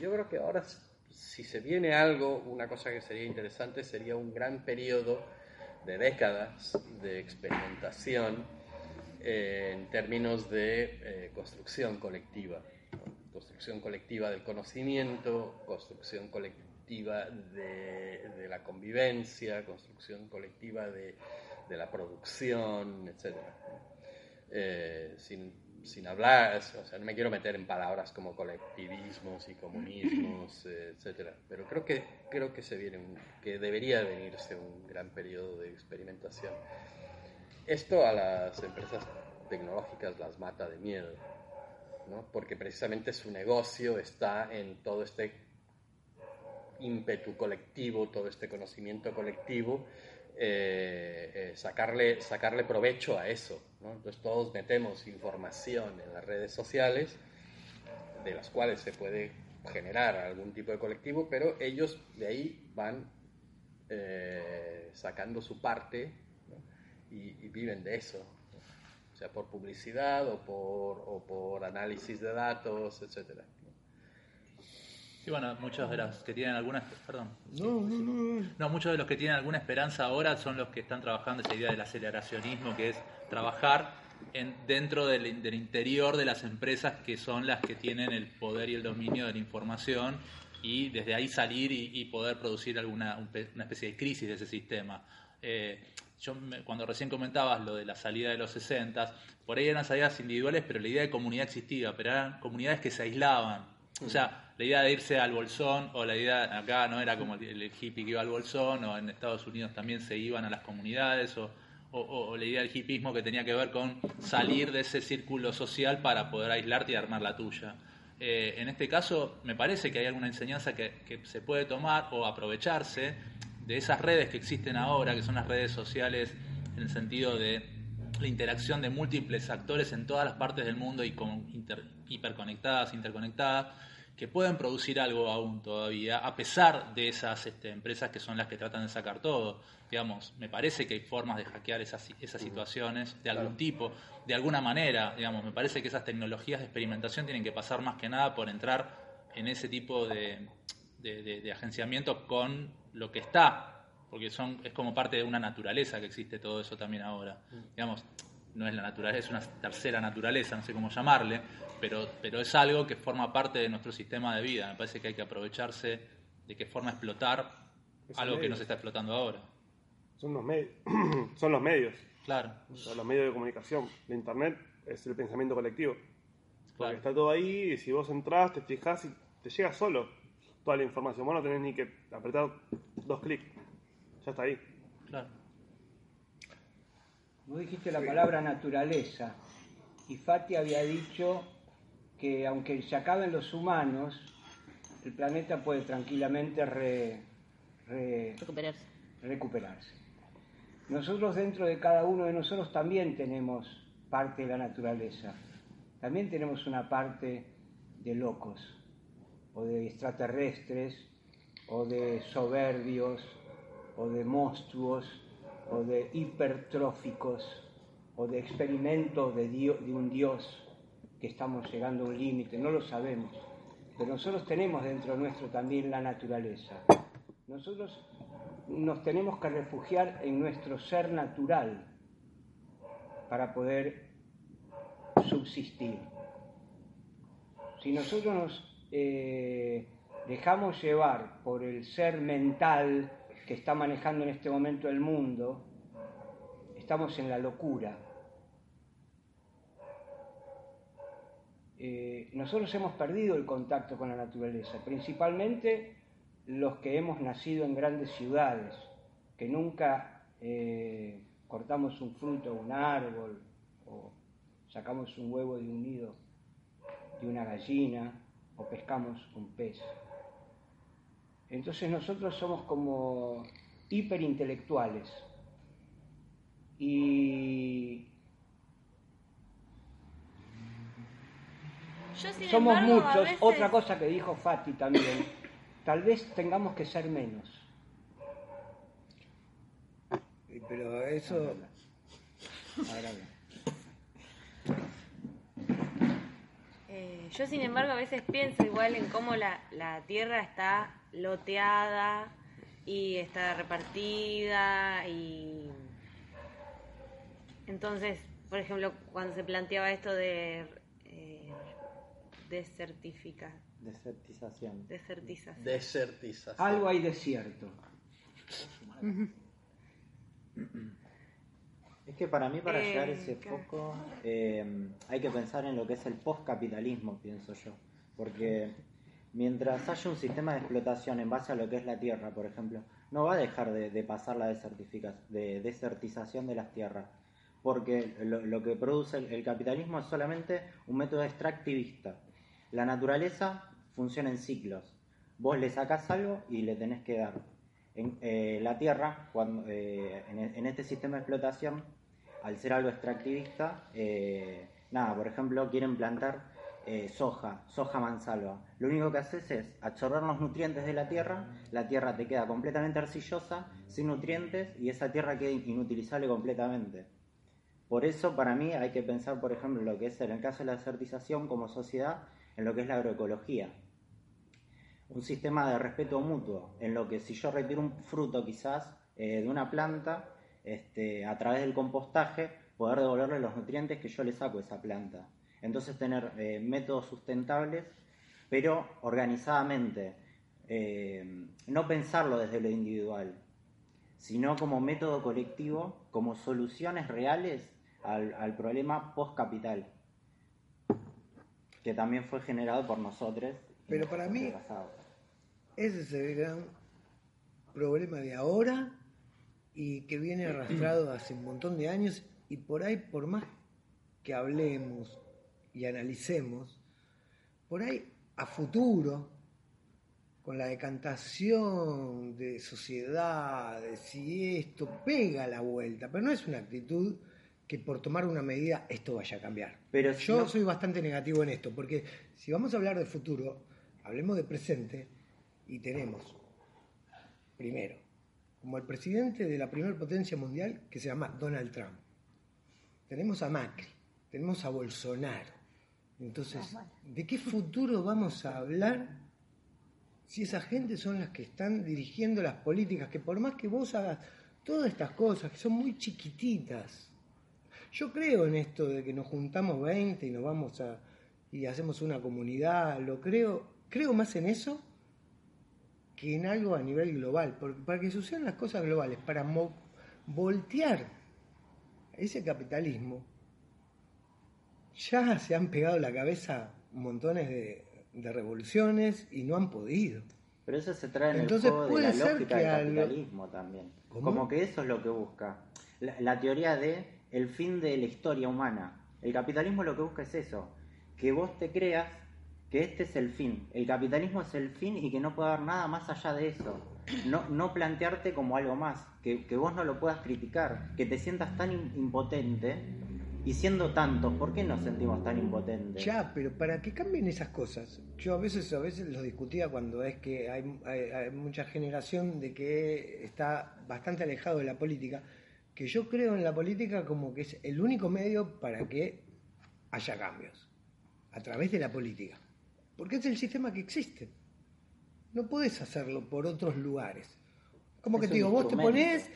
S8: yo creo que ahora si se viene algo, una cosa que sería interesante sería un gran periodo de décadas de experimentación en términos de construcción colectiva. Construcción colectiva del conocimiento, construcción colectiva de, la convivencia, construcción colectiva de, la producción, etc. Eh, sin, hablar, o sea, no me quiero meter en palabras como colectivismos y comunismos, *clears throat* etc. Pero creo que, creo que, se viene que debería venirse un gran periodo de experimentación. Esto a las empresas tecnológicas las mata de miedo, ¿no? porque precisamente su negocio está en todo este ímpetu colectivo, todo este conocimiento colectivo, eh, eh, sacarle, sacarle provecho a eso. Entonces todos metemos información en las redes sociales, de las cuales se puede generar algún tipo de colectivo, pero ellos de ahí van eh, sacando su parte y, viven de eso, sea por publicidad o por, o por análisis de datos, etcétera.
S6: Y bueno, muchos de los que tienen alguna perdón. No, no, no. No, muchos de los que tienen alguna esperanza ahora son los que están trabajando esa idea del aceleracionismo, que es trabajar en, dentro del, interior de las empresas que son las que tienen el poder y el dominio de la información y desde ahí salir y, poder producir alguna una especie de crisis de ese sistema. Eh, yo cuando recién comentabas lo de la salida de los 60, por ahí eran salidas individuales, pero la idea de comunidad existía, pero eran comunidades que se aislaban o sea, la idea de irse al bolsón, o la idea acá no era como el, hippie que iba al bolsón, o en Estados Unidos también se iban a las comunidades, o, la idea del hippismo que tenía que ver con salir de ese círculo social para poder aislarte y armar la tuya. Eh, en este caso, me parece que hay alguna enseñanza que se puede tomar o aprovecharse de esas redes que existen ahora, que son las redes sociales en el sentido de la interacción de múltiples actores en todas las partes del mundo y con hiperconectadas, interconectadas, que pueden producir algo aún todavía, a pesar de esas este, empresas que son las que tratan de sacar todo. Digamos, me parece que hay formas de hackear esas, esas situaciones de algún tipo, de alguna manera. Digamos, me parece que esas tecnologías de experimentación tienen que pasar más que nada por entrar en ese tipo de, de agenciamiento con lo que está porque son, es como parte de una naturaleza que existe todo eso también ahora. Digamos, no es la naturaleza, es una tercera naturaleza, no sé cómo llamarle, pero, pero es algo que forma parte de nuestro sistema de vida. Me parece que hay que aprovecharse de qué forma explotar algo que no se está explotando ahora.
S12: Son los, medios *clears throat* son los medios.
S6: Claro.
S12: Sea, los medios de comunicación, la internet es el pensamiento colectivo. Porque
S6: Claro.
S12: está todo ahí y si vos entras, te fijas y te llega solo toda la información. Vos no tenés ni que apretar dos clics. Ya está ahí.
S6: Claro.
S4: Vos dijiste la palabra naturaleza y Fati había dicho que aunque se acaben los humanos, el planeta puede tranquilamente re- re-
S11: Recuperarse.
S4: recuperarse. Nosotros dentro de cada uno de nosotros también tenemos parte de la naturaleza. También tenemos una parte de locos, o de extraterrestres, o de soberbios, o de monstruos, o de hipertróficos, o de experimentos de, dio- de un Dios que estamos llegando a un límite, no lo sabemos. Pero nosotros tenemos dentro nuestro también la naturaleza. Nosotros nos tenemos que refugiar en nuestro ser natural para poder subsistir. Si nosotros nos eh, dejamos llevar por el ser mental que está manejando en este momento el mundo, estamos en la locura. Eh, nosotros hemos perdido el contacto con la naturaleza, principalmente los que hemos nacido en grandes ciudades, que nunca eh, cortamos un fruto, un árbol, o sacamos un huevo de un nido de una gallina, o pescamos un pez. Entonces nosotros somos como hiperintelectuales. Y
S10: Yo, sin
S4: somos
S10: embargo,
S4: muchos.
S10: veces-
S4: Otra cosa que dijo Fati también, tal vez tengamos que ser menos.
S13: Pero eso,
S4: Ahora bien.
S10: Eh, yo, sin embargo, a veces pienso igual en cómo la, la tierra está loteada y está repartida y entonces, por ejemplo, cuando se planteaba esto de eh, desertifica,
S5: Desertización.
S10: desertización.
S1: Desertización.
S4: Algo hay desierto.
S5: Es que para mí, para
S10: Eh,
S5: llegar a ese
S10: claro.
S5: foco, eh, hay que pensar en lo que es el postcapitalismo, pienso yo. Porque mientras haya un sistema de explotación en base a lo que es la tierra, por ejemplo, no va a dejar de, de pasar la de desertización de las tierras. Porque lo, lo que produce el, el capitalismo es solamente un método extractivista. La naturaleza funciona en ciclos. Vos le sacás algo y le tenés que dar. En, eh, la tierra, cuando, eh, en, en este sistema de explotación, al ser algo extractivista, eh, nada, por ejemplo, quieren plantar eh, soja, soja mansalva. Lo único que haces es absorber los nutrientes de la tierra, la tierra te queda completamente arcillosa, sin nutrientes, y esa tierra queda inutilizable completamente. Por eso, para mí, hay que pensar, por ejemplo, lo que es en el caso de la desertización como sociedad, en lo que es la agroecología. Un sistema de respeto mutuo, en lo que si yo retiro un fruto quizás eh, de una planta, este, a través del compostaje, poder devolverle los nutrientes que yo le saco a esa planta. Entonces tener eh, métodos sustentables, pero organizadamente. Eh, no pensarlo desde lo individual, sino como método colectivo, como soluciones reales al, al problema post-capital, que también fue generado por nosotros.
S13: Pero para mí- ese es el gran problema de ahora y que viene arrastrado hace un montón de años y por ahí, por más que hablemos y analicemos, por ahí a futuro, con la decantación de sociedades y esto pega la vuelta, pero no es una actitud que por tomar una medida esto vaya a cambiar.
S5: Pero si
S13: Yo
S5: no-
S13: soy bastante negativo en esto, porque si vamos a hablar de futuro, hablemos de presente y tenemos, primero, como el presidente de la primera potencia mundial que se llama Donald Trump. Tenemos a Macri, tenemos a Bolsonaro. Entonces, ¿de qué futuro vamos a hablar si esa gente son las que están dirigiendo las políticas? Que por más que vos hagas todas estas cosas, que son muy chiquititas, yo creo en esto de que nos juntamos 20 y nos vamos a y hacemos una comunidad, lo creo, creo más en eso que en algo a nivel global, porque para que sucedan las cosas globales, para voltear ese capitalismo ya se han pegado la cabeza montones de, de revoluciones y no han podido.
S5: Pero eso se trae en
S13: Entonces,
S5: el juego de la lógica del capitalismo también.
S13: ¿Cómo?
S5: Como que eso es lo que busca. La, la teoría de el fin de la historia humana. El capitalismo lo que busca es eso, que vos te creas que este es el fin. El capitalismo es el fin y que no puede haber nada más allá de eso. No, no plantearte como algo más, que, que vos no lo puedas criticar, que te sientas tan im- impotente y siendo tantos, ¿por qué nos sentimos tan impotentes?
S13: Ya, pero para que cambien esas cosas, yo a veces a veces lo discutía cuando es que hay- hay mucha generación de que está bastante alejado de la política, que yo creo en la política como que es el único medio para que haya cambios, a través de la política, porque es el sistema que existe. No puedes hacerlo por otros lugares. Como que te digo, vos te ponés,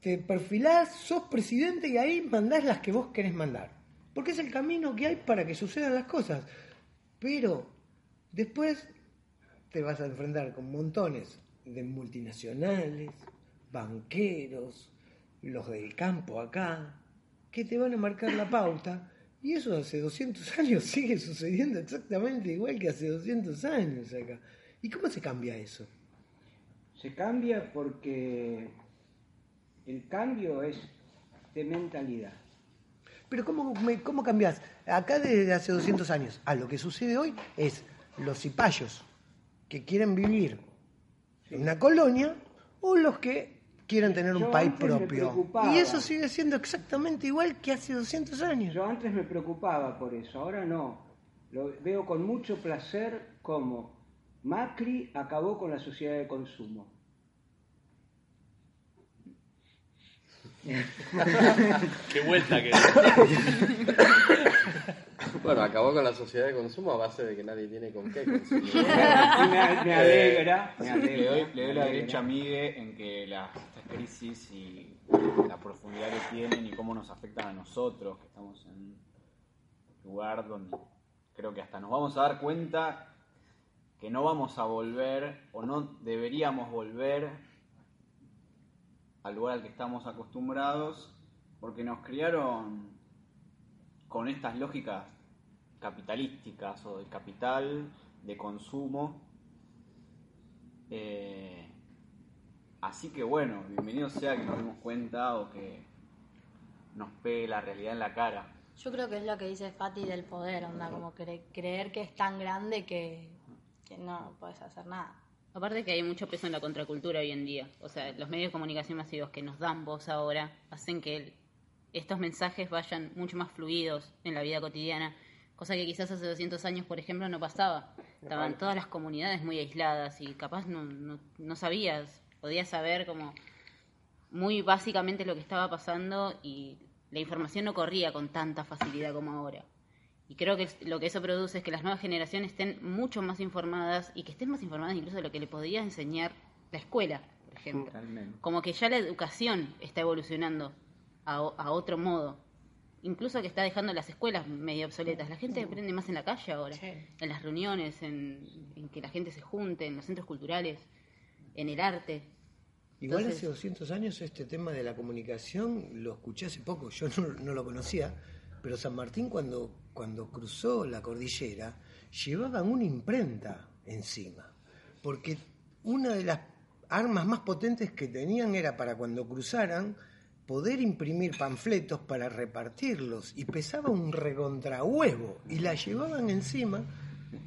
S13: te perfilás, sos presidente y ahí mandás las que vos querés mandar. Porque es el camino que hay para que sucedan las cosas. Pero después te vas a enfrentar con montones de multinacionales, banqueros, los del campo acá, que te van a marcar la pauta. Y eso hace 200 *laughs* años sigue sucediendo exactamente igual que hace 200 años acá. ¿Y cómo se cambia eso?
S4: Se cambia porque el cambio es de mentalidad.
S13: Pero ¿cómo, me- cómo cambias? Acá desde hace 200 años a lo que sucede hoy es los cipayos que quieren vivir en una colonia o los que quieren tener un
S4: Yo
S13: país propio. Y eso sigue siendo exactamente igual que hace 200 años.
S4: Yo antes me preocupaba por eso, ahora no. Lo veo con mucho placer como Macri acabó con la sociedad de consumo.
S6: Qué vuelta que *laughs*
S8: Bueno, acabó con la sociedad de consumo a base de que nadie tiene con qué consumir. *laughs*
S4: Me, me alegra, me
S7: Le
S4: alegra.
S7: doy, le doy la derecha a Migue en que la, estas crisis y la profundidad que tienen y cómo nos afectan a nosotros, que estamos en un lugar donde creo que hasta nos vamos a dar cuenta que no vamos a volver o no deberíamos volver al lugar al que estamos acostumbrados porque nos criaron con estas lógicas capitalísticas o de capital, de consumo. Eh, así que bueno, bienvenido sea que nos demos cuenta o que nos pegue la realidad en la cara.
S9: Yo creo que es lo que dice Fati del poder, onda, como cre- creer que es tan grande que, que no puedes hacer nada.
S11: Aparte que hay mucho peso en la contracultura hoy en día. O sea, los medios de comunicación masivos que nos dan voz ahora hacen que el- estos mensajes vayan mucho más fluidos en la vida cotidiana, cosa que quizás hace 200 años, por ejemplo, no pasaba. Estaban todas las comunidades muy aisladas y capaz no, no, no sabías, podías saber como muy básicamente lo que estaba pasando y la información no corría con tanta facilidad como ahora. Y creo que lo que eso produce es que las nuevas generaciones estén mucho más informadas y que estén más informadas incluso de lo que le podría enseñar la escuela, por ejemplo.
S5: Totalmente.
S11: Como que ya la educación está evolucionando a, o- a otro modo. Incluso que está dejando las escuelas medio obsoletas. La gente aprende más en la calle ahora. En las reuniones, en, en que la gente se junte, en los centros culturales, en el arte.
S13: Igual
S11: Entonces-
S13: hace 200 años este tema de la comunicación lo escuché hace poco, yo no, no lo conocía, pero San Martín cuando, cuando cruzó la cordillera llevaban una imprenta encima, porque una de las armas más potentes que tenían era para cuando cruzaran poder imprimir panfletos para repartirlos y pesaba un recontrahuevo y la llevaban encima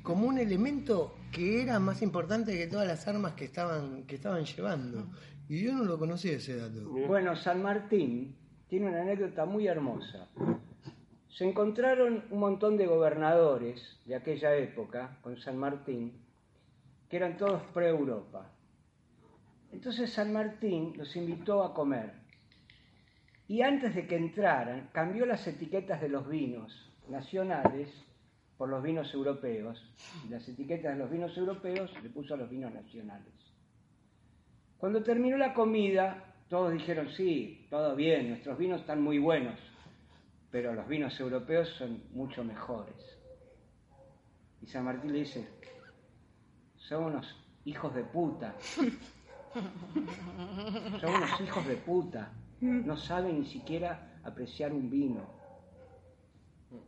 S13: como un elemento que era más importante que todas las armas que estaban, que estaban llevando. Y yo no lo conocía ese dato.
S4: Bueno, San Martín tiene una anécdota muy hermosa. Se encontraron un montón de gobernadores de aquella época con San Martín, que eran todos pro-Europa. Entonces San Martín los invitó a comer. Y antes de que entraran, cambió las etiquetas de los vinos nacionales por los vinos europeos. Y las etiquetas de los vinos europeos le puso a los vinos nacionales. Cuando terminó la comida, todos dijeron, sí, todo bien, nuestros vinos están muy buenos, pero los vinos europeos son mucho mejores. Y San Martín le dice, son unos hijos de puta, *laughs* son unos hijos de puta, no saben ni siquiera apreciar un vino.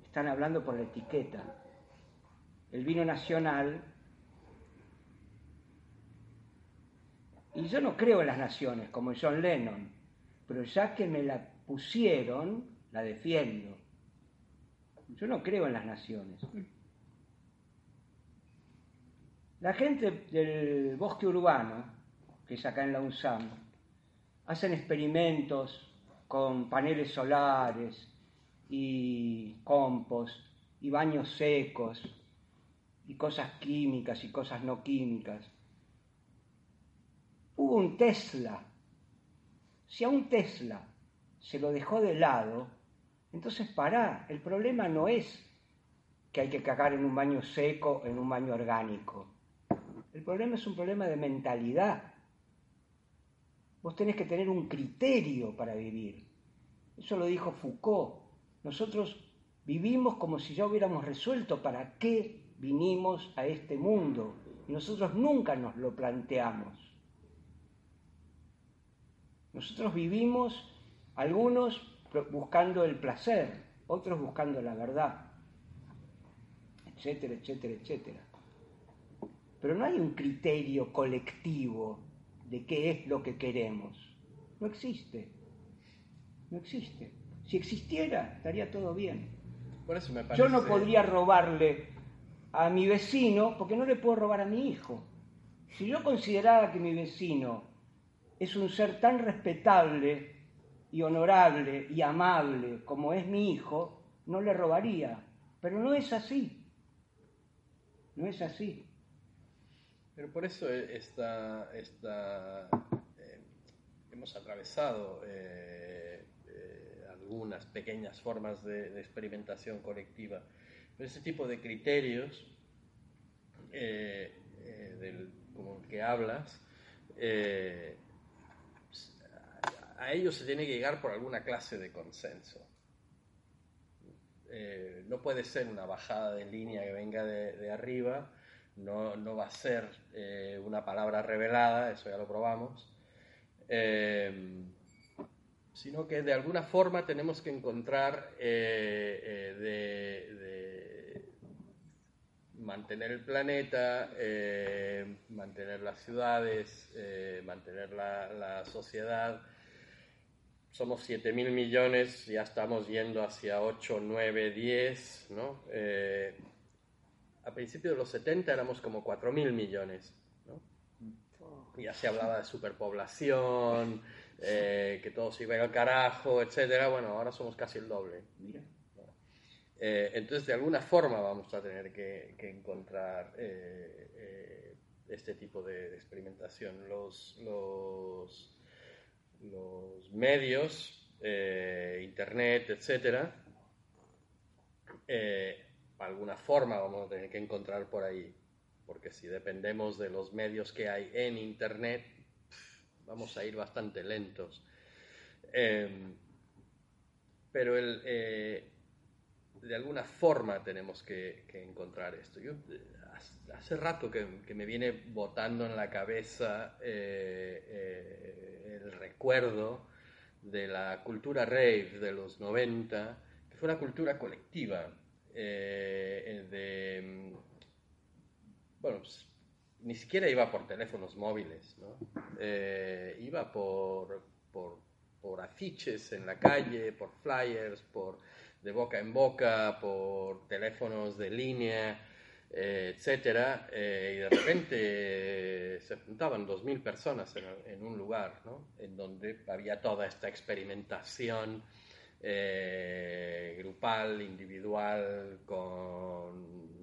S4: Están hablando por la etiqueta. El vino nacional. Y yo no creo en las naciones, como John Lennon, pero ya que me la pusieron, la defiendo. Yo no creo en las naciones. La gente del bosque urbano, que es acá en la UNSAM, hacen experimentos con paneles solares y compost y baños secos y cosas químicas y cosas no químicas. Hubo un Tesla. Si a un Tesla se lo dejó de lado, entonces pará, el problema no es que hay que cagar en un baño seco, en un baño orgánico. El problema es un problema de mentalidad. Vos tenés que tener un criterio para vivir. Eso lo dijo Foucault. Nosotros vivimos como si ya hubiéramos resuelto para qué vinimos a este mundo. Y nosotros nunca nos lo planteamos. Nosotros vivimos, algunos buscando el placer, otros buscando la verdad, etcétera, etcétera, etcétera. Pero no hay un criterio colectivo de qué es lo que queremos. No existe. No existe. Si existiera, estaría todo bien.
S8: Por eso me
S4: Yo no podría robarle a mi vecino porque no le puedo robar a mi hijo. Si yo considerara que mi vecino es un ser tan respetable y honorable y amable como es mi hijo, no le robaría. Pero no es así. No es así.
S8: Pero por eso esta, esta, eh, hemos atravesado eh, eh, algunas pequeñas formas de, experimentación colectiva. Ese tipo de criterios del, como el que hablas, a ellos se tiene que llegar por alguna clase de consenso. no puede ser una bajada de línea que venga de arriba no, va a ser eh, una palabra revelada, eso ya lo probamos, eh, sino que de alguna forma tenemos que encontrar eh, de, mantener el planeta, mantener las ciudades, mantener la, sociedad. Somos 7 mil millones, ya estamos yendo hacia 8, 9, 10, ¿no? a principios de los 70 éramos como 4.000 millones. ¿no? Ya se hablaba de superpoblación, eh, que todo se iba al carajo, etc. Bueno, ahora somos casi el doble. Eh, entonces, de alguna forma vamos a tener que, encontrar eh, este tipo de, experimentación. Los, los, los medios, Internet, etc., alguna forma vamos a tener que encontrar por ahí, porque si dependemos de los medios que hay en Internet, vamos a ir bastante lentos. Em, pero el, eh, de alguna forma tenemos que, encontrar esto. Yo, hace rato que, me viene botando en la cabeza eh, eh, el recuerdo de la cultura rave de los 90, que fue una cultura colectiva eh, de, mm, bueno, pues, ni siquiera iba por teléfonos móviles. Eh, iba por, por, afiches en la calle, por flyers, por de boca en boca, por teléfonos de línea, eh, etcétera, y de repente se juntaban 2.000 personas en, un lugar. En donde había toda esta experimentación eh, grupal, individual, con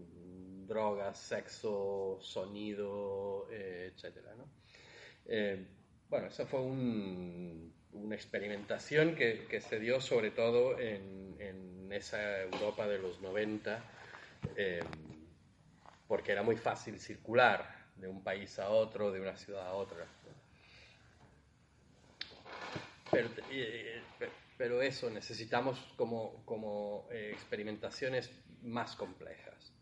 S8: drogas, sexo, sonido, eh, etc. Eh, bueno, esa fue una experimentación que, se dio sobre todo en, esa Europa de los 90, porque era muy fácil circular de un país a otro, de una ciudad a otra. pero, pero eso, necesitamos como, eh, experimentaciones más complejas,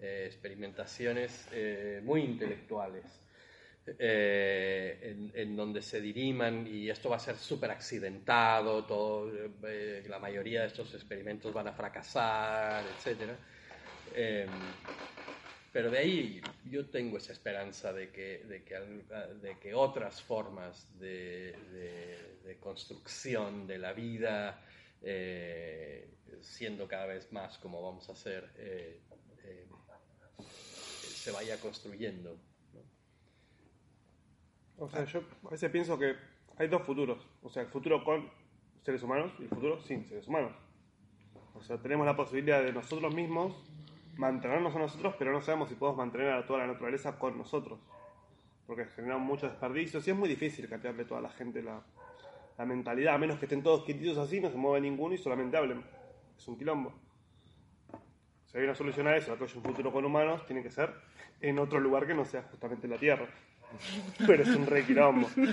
S8: eh, experimentaciones eh, muy intelectuales. eh, en, donde se diriman y esto va a ser súper accidentado, todo, eh, la mayoría de estos experimentos van a fracasar, etc. pero de ahí yo tengo esa esperanza de que, de que, de que otras formas de, construcción de la vida, siendo cada vez más como vamos a hacer, eh, se vaya construyendo.
S12: O sea, yo a veces pienso que hay dos futuros. O sea, el futuro con seres humanos y el futuro sin seres humanos. O sea, tenemos la posibilidad de nosotros mismos mantenernos a nosotros, pero no sabemos si podemos mantener a toda la naturaleza con nosotros. Porque generamos muchos desperdicios y es muy difícil cambiarle a toda la gente la, la mentalidad. A menos que estén todos quietitos así, no se mueve ninguno y solamente hablen. Es un quilombo. Si hay una solución a eso, a que haya un futuro con humanos, tiene que ser en otro lugar que no sea justamente la Tierra. Pero es un re quilombo.
S8: Claro,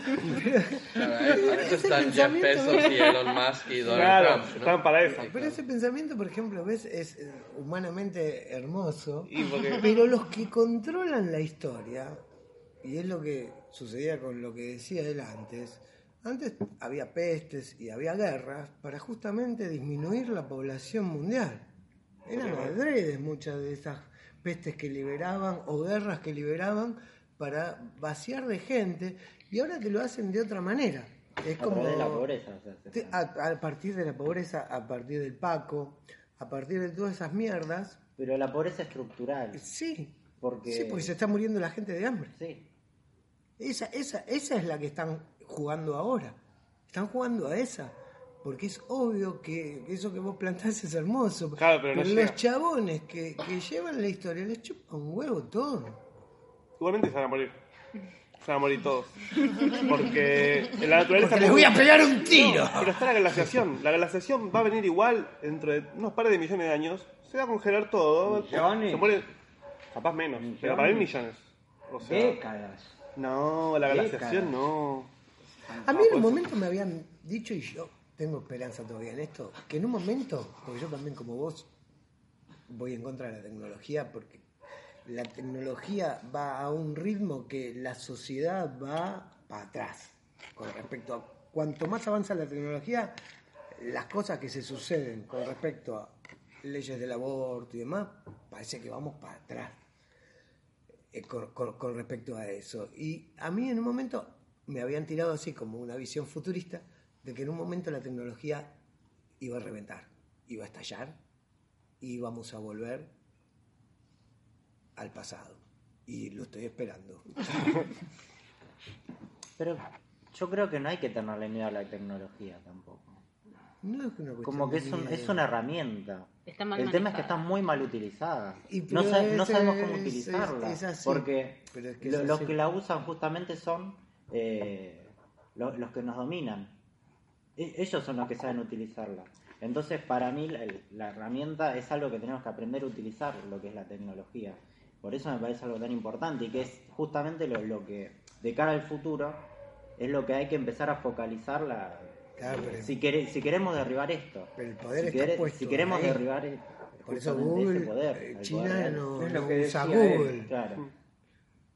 S8: para eso
S13: Ese
S8: están Jeff
S13: pensamiento-
S8: Bezos y Elon Musk y Donald
S12: Claro,
S8: Trump. ¿no?
S12: están para eso.
S13: Pero ese pensamiento, por ejemplo, ves, es eh, humanamente hermoso,
S12: Y
S13: pero los que controlan la historia, y es lo que sucedía con lo que decía él antes, antes había pestes y había guerras para justamente disminuir la población mundial. Eran adredes muchas de esas pestes que liberaban o guerras que liberaban para vaciar de gente y ahora te lo hacen de otra manera. Es
S5: A
S13: como
S5: de la pobreza.
S13: a, a partir de la pobreza, a partir del Paco, a partir de todas esas mierdas.
S5: Pero la pobreza estructural.
S13: Sí.
S5: Porque...
S13: Sí, porque se está muriendo la gente de hambre.
S5: Sí.
S13: Esa, esa, esa es la que están jugando ahora. Están jugando a esa. Porque es obvio que eso que vos plantás es hermoso.
S12: Claro, pero no
S13: los
S12: llega.
S13: chabones que, que llevan la historia les chupa un huevo todo.
S12: Igualmente se van a morir. Se van a morir todos. Porque en la naturaleza.
S13: Porque les voy a pegar un tiro.
S12: No, pero está la glaciación. La glaciación va a venir igual dentro de unos pares de millones de años. Se va a congelar todo.
S4: ¿Millones?
S12: Se muere. Capaz menos. Pero para mí millones. O sea.
S4: Décadas.
S12: No, la
S4: Décadas.
S12: glaciación no.
S13: A mí en un momento me habían dicho, y yo tengo esperanza todavía en esto, que en un momento, porque yo también como vos voy en contra de la tecnología, porque la tecnología va a un ritmo que la sociedad va para atrás con respecto a cuanto más avanza la tecnología, las cosas que se suceden con respecto a leyes del aborto y demás, parece que vamos para atrás eh, con, con- con respecto a eso. Y a mí en un momento me habían tirado así como una visión futurista de que en un momento la tecnología iba a reventar, iba a estallar y íbamos a volver al pasado. Y lo estoy esperando. *laughs*
S5: Pero yo creo que no hay que tenerle miedo a la tecnología tampoco.
S13: No es una
S5: Como que es, un- es una herramienta.
S11: Está mal
S5: El tema es que está muy mal utilizada.
S13: Y
S5: No, sabemos cómo utilizarla.
S13: es- es así.
S5: porque
S13: Pero es que
S5: lo-
S13: es
S5: los
S13: así.
S5: que la usan justamente son eh, lo- los que nos dominan. E- ellos son los que saben utilizarla. Entonces, para mí, la, la herramienta es algo que tenemos que aprender a utilizar, lo que es la tecnología. Por eso me parece algo tan importante y que es justamente lo, lo que, de cara al futuro, es lo que hay que empezar a focalizar la,
S13: Claro, pero-
S5: si, quere- si queremos derribar esto.
S13: Pero el poder
S5: si,
S13: está
S5: quere-
S13: puesto
S5: si queremos
S13: ahí.
S5: derribar eh,
S13: Por eso
S5: justamente ese
S13: Google,
S5: poder,
S13: eh,
S5: el
S13: China
S5: poder
S13: no,
S4: Es lo
S13: no
S4: que
S13: usa
S4: él.
S13: Google.
S5: Claro.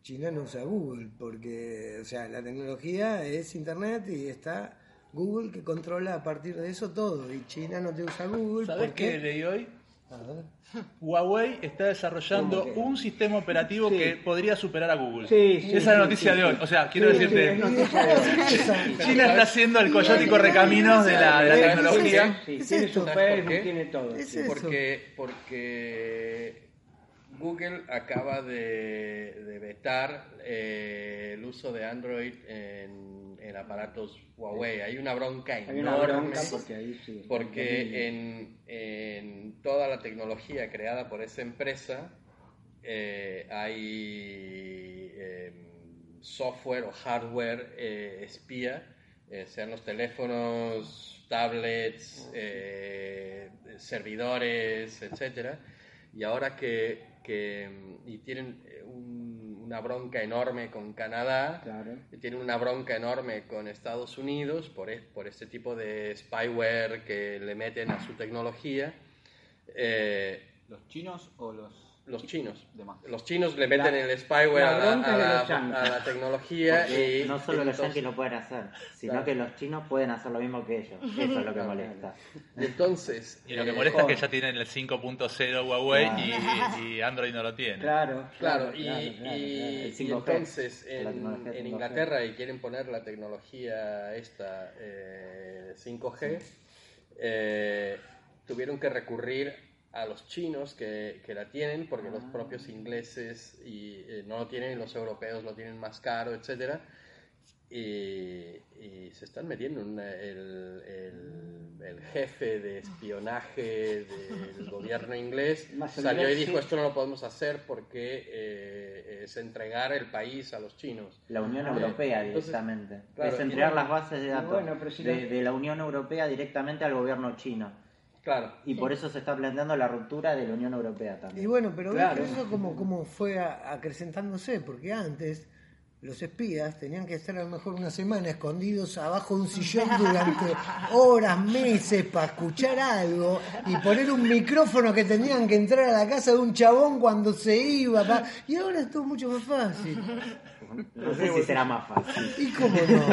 S13: China no usa Google porque, o sea, la tecnología es Internet y está Google que controla a partir de eso todo. Y China no te usa Google.
S6: ¿Sabés
S13: porque-
S6: qué leí hoy?
S13: A ver.
S6: Huawei está desarrollando un sistema operativo
S4: Sí.
S6: que podría superar a Google.
S4: Sí, sí,
S6: Esa es la noticia
S4: sí,
S6: de hoy. O sea, quiero decirte. *laughs* China está haciendo el coyote y correcaminos de la, de la
S4: Sí,
S6: tecnología.
S4: Tiene su
S8: ¿Sabes
S4: Facebook, tiene todo.
S13: Es.
S8: Porque, porque Google acaba de, de vetar eh, el uso de Android en, en aparatos Huawei. Hay una bronca
S4: Hay una
S8: enorme.
S4: bronca porque ahí sí.
S8: Porque en, en toda la tecnología creada por esa empresa eh, hay em, software o hardware eh, espía, eh, sean los teléfonos, tablets, eh, servidores, etcétera. Y ahora que, que, y tienen eh, un- una bronca enorme con Canadá,
S4: Claro.
S8: tienen una bronca enorme con Estados Unidos por, e- por este tipo de spyware que le meten a su tecnología. Eh,
S7: ¿Los chinos o los
S8: Los chinos. Los chinos le meten
S4: La-
S8: el spyware
S4: la
S8: a, la,
S4: bronca
S8: a
S4: de
S8: la-
S4: los yanquis.
S8: a la tecnología
S5: Porque
S8: y
S5: no solo los
S8: entonces-
S5: yanquis lo pueden hacer, sino
S8: Claro.
S5: que los chinos pueden hacer lo mismo que ellos. Eso es lo que molesta.
S8: y entonces
S6: Y lo que
S8: eh,
S6: molesta es que ya tienen el 5.0 Huawei y, y Android no lo tiene.
S4: Claro,
S8: Claro,
S4: claro,
S8: y,
S4: claro,
S8: y-
S4: claro, claro.
S8: y
S5: 5G,
S8: entonces en,
S5: tecnología
S8: en
S5: 5G.
S8: Inglaterra y quieren poner la tecnología esta eh, 5G, eh, tuvieron que recurrir a los chinos que, que la tienen porque los propios ingleses y, eh, no lo tienen y los europeos lo tienen más caro, etcétera. Y, y se están metiendo en una- el, el- el jefe de espionaje del *laughs* gobierno inglés salió y dijo esto no lo podemos hacer porque eh, es entregar el país a los chinos.
S5: La Unión
S8: Eh,
S5: Europea
S8: entonces,
S5: directamente.
S8: claro,
S5: es entregar
S8: bueno,
S5: las bases de datos
S4: bueno, si
S5: de,
S4: no-
S5: de la Unión Europea directamente al gobierno chino.
S8: Claro.
S5: Y por eso se está planteando la ruptura de la Unión Europea también.
S13: Y bueno, pero
S4: Claro.
S13: ves eso como, como fue a- acrecentándose, porque antes los espías tenían que estar a lo mejor una semana escondidos abajo de un sillón durante *laughs* horas, meses para escuchar algo y poner un micrófono que tenían que entrar a la casa de un chabón cuando se iba. pa- Y ahora es todo mucho más fácil.
S5: No sé si será más fácil.
S13: ¿Y cómo no?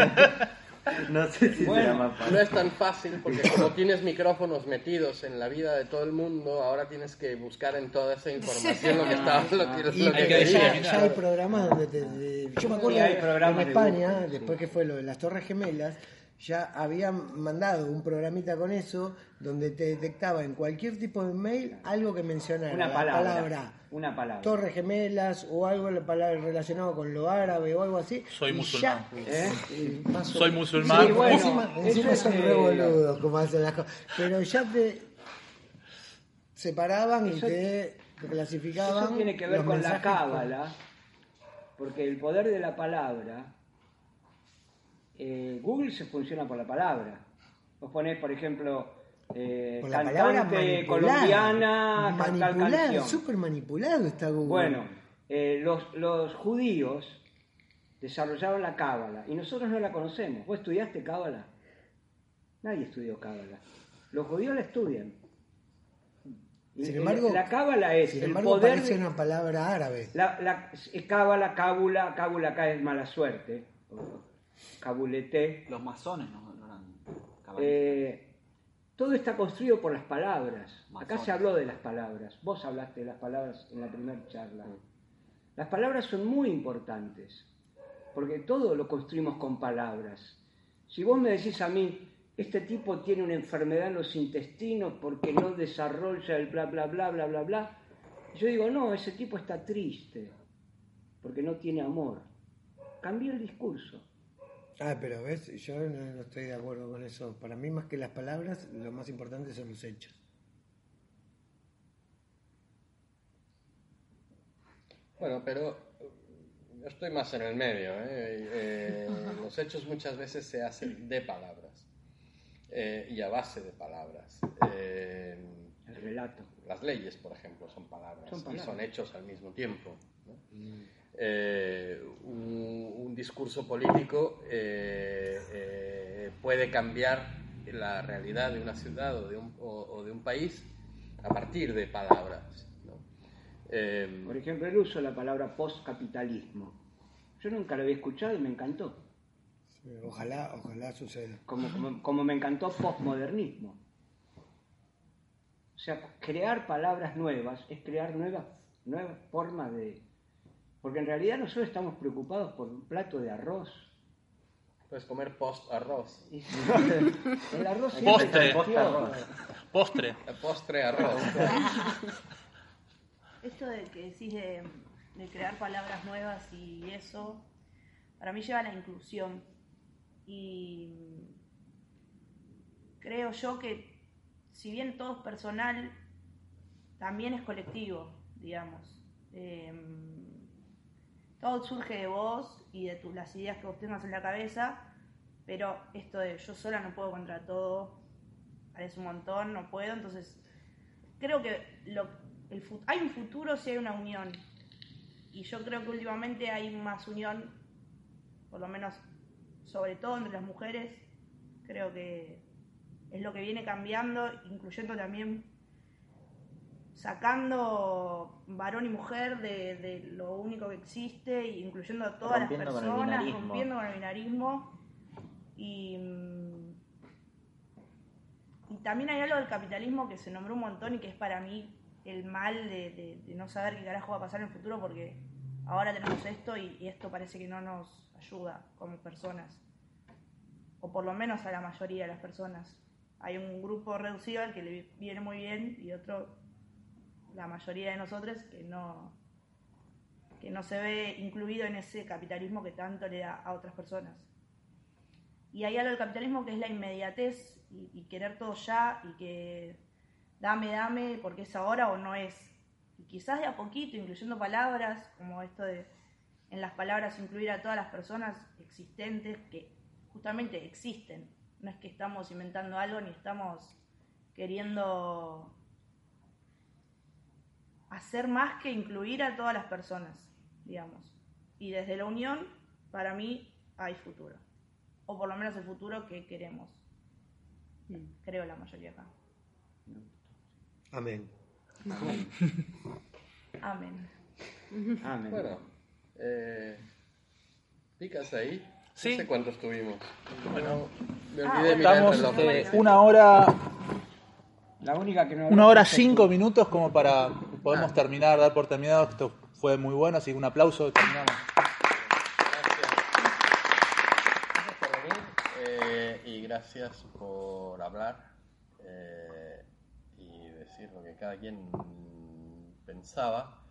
S5: No sé si
S4: Bueno,
S5: más fácil.
S8: No es tan fácil porque como tienes micrófonos metidos en la vida de todo el mundo, ahora tienes que buscar en toda esa información lo que está, lo que,
S13: Y
S8: lo que
S6: que
S13: ya, hay programas donde te- de- yo me acuerdo
S4: Sí, hay
S13: en
S4: de
S13: España, después que fue lo de las Torres Gemelas, ya habían mandado un programita con eso donde te detectaba en cualquier tipo de mail algo que mencionara
S4: Una
S13: la
S4: palabra.
S13: palabra
S4: Una palabra.
S13: Torres Gemelas o algo la palabra relacionado con lo árabe o algo así.
S6: Soy
S13: y
S6: musulmán.
S13: ya,
S4: ¿Eh?
S6: Soy musulmán.
S13: Sí,
S4: bueno,
S13: encima, encima
S4: es,
S13: son re boludos como hacen las cosas. Pero ya te separaban y
S4: Eso-
S13: te clasificaban.
S4: Eso tiene que ver con la cábala, porque el poder de la palabra, eh, Google se funciona por la palabra. Vos ponés, por ejemplo, eh,
S13: Por la
S4: cantante colombiana,
S13: manipulado, súper manipulado está Google.
S4: Bueno, eh, los, los judíos desarrollaron la cábala y nosotros no la conocemos. ¿Vos estudiaste cábala? Nadie estudió cábala. Los judíos la estudian.
S13: Sin
S4: el-
S13: embargo,
S4: la cábala es
S13: sin
S4: el
S13: embargo
S4: poder
S13: parece una palabra árabe.
S4: la, la eh, cábala, cábula, cábula acá es mala suerte. O Cabulete.
S7: Los masones no, no eran.
S4: Eh, todo está construido por las palabras. Acá
S7: Masones.
S4: se habló de las palabras. Vos hablaste de las palabras en la primera charla. Las palabras son muy importantes, porque todo lo construimos con palabras. Si vos me decís a mí, este tipo tiene una enfermedad en los intestinos porque no desarrolla el bla, bla, bla, bla, bla, bla, yo digo, no, ese tipo está triste, porque no tiene amor. Cambié el discurso.
S13: Ah, pero ves, yo no, no estoy de acuerdo con eso. Para mí, más que las palabras, lo más importante son los hechos.
S8: Bueno, pero eh, yo estoy más en el medio. ¿eh? Eh, los hechos muchas veces se hacen de palabras eh, y a base de palabras. Eh,
S4: El relato.
S8: las leyes, por ejemplo, son palabras,
S4: Son
S8: y son hechos al mismo tiempo. ¿no? Eh, un, un discurso político eh, eh, puede cambiar la realidad de una ciudad o de un, o- o de un país a partir de palabras. ¿no? Eh,
S4: Por ejemplo, él usó la palabra postcapitalismo. Yo nunca lo había escuchado y me encantó.
S13: Ojalá, ojalá suceda.
S4: Como, como, como me encantó postmodernismo. O sea, crear palabras nuevas es crear nuevas, nuevas formas de... Porque en realidad nosotros estamos preocupados por un plato de arroz.
S8: puedes comer post arroz.
S4: Y- *laughs* El arroz siempre
S6: Postre.
S4: existió.
S6: Postre.
S8: Postre arroz. *laughs*
S14: Esto de que decís de, de crear palabras nuevas y eso, para mí lleva a la inclusión. Y creo yo que si bien todo es personal, también es colectivo, digamos. Em, todo surge de vos y de tu- las ideas que vos tengas en la cabeza, pero esto de yo sola no puedo contra todo, parece un montón, no puedo, entonces creo que hay un futuro si hay una unión. Y yo creo que últimamente hay más unión, por lo menos sobre todo entre las mujeres. Creo que es lo que viene cambiando, incluyendo también sacando varón y mujer de, de lo único que existe, incluyendo a todas
S5: Rompiendo
S14: las
S5: con
S14: personas,
S5: binarismo.
S14: rompiendo con el binarismo. Y, mm, y también hay algo del capitalismo que se nombró un montón y que es para mí el mal de, de- de no saber qué carajo va a pasar en el futuro porque ahora tenemos esto y, y esto parece que no nos ayuda como personas. O por lo menos a la mayoría de las personas. Hay un grupo reducido al que le viene muy bien y otro, la mayoría de nosotros, que no, que no se ve incluido en ese capitalismo que tanto le da a otras personas. Y hay algo del capitalismo que es la inmediatez y, y querer todo ya y que dame, dame, porque es ahora o no es. Y quizás de a poquito, incluyendo palabras, como esto de en las palabras incluir a todas las personas existentes que justamente existen. No es que estamos inventando algo ni estamos queriendo hacer más que incluir a todas las personas, digamos. Y desde la unión, para mí, hay futuro. O por lo menos el futuro que queremos. Creo la mayoría acá.
S13: Amén. *laughs*
S14: Amén.
S5: Amén.
S8: Bueno, eh, ¿picas ahí?
S6: Sí.
S8: No sé cuántos tuvimos.
S6: Bueno,
S8: me
S14: Ah,
S8: olvidé mirar el
S6: Estamos
S8: reloj.
S6: eh, una hora,
S4: La única que no
S6: una hora cinco minutos como para podemos terminar, dar por terminado. Esto fue muy bueno, así que un aplauso y terminamos.
S8: Gracias por venir eh, y gracias por hablar eh, y decir lo que cada quien pensaba.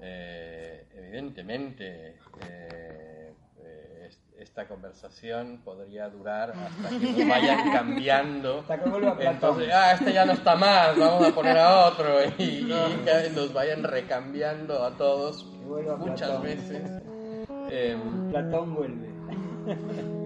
S8: Eh, evidentemente, eh, eh, es- esta conversación podría durar hasta que nos vayan *laughs* cambiando.
S4: Hasta que vuelva.
S8: Entonces, ah, este ya no está más, vamos a poner a otro y, y que nos vayan recambiando a todos muchas
S4: Platón.
S8: veces.
S4: Platón vuelve. *laughs*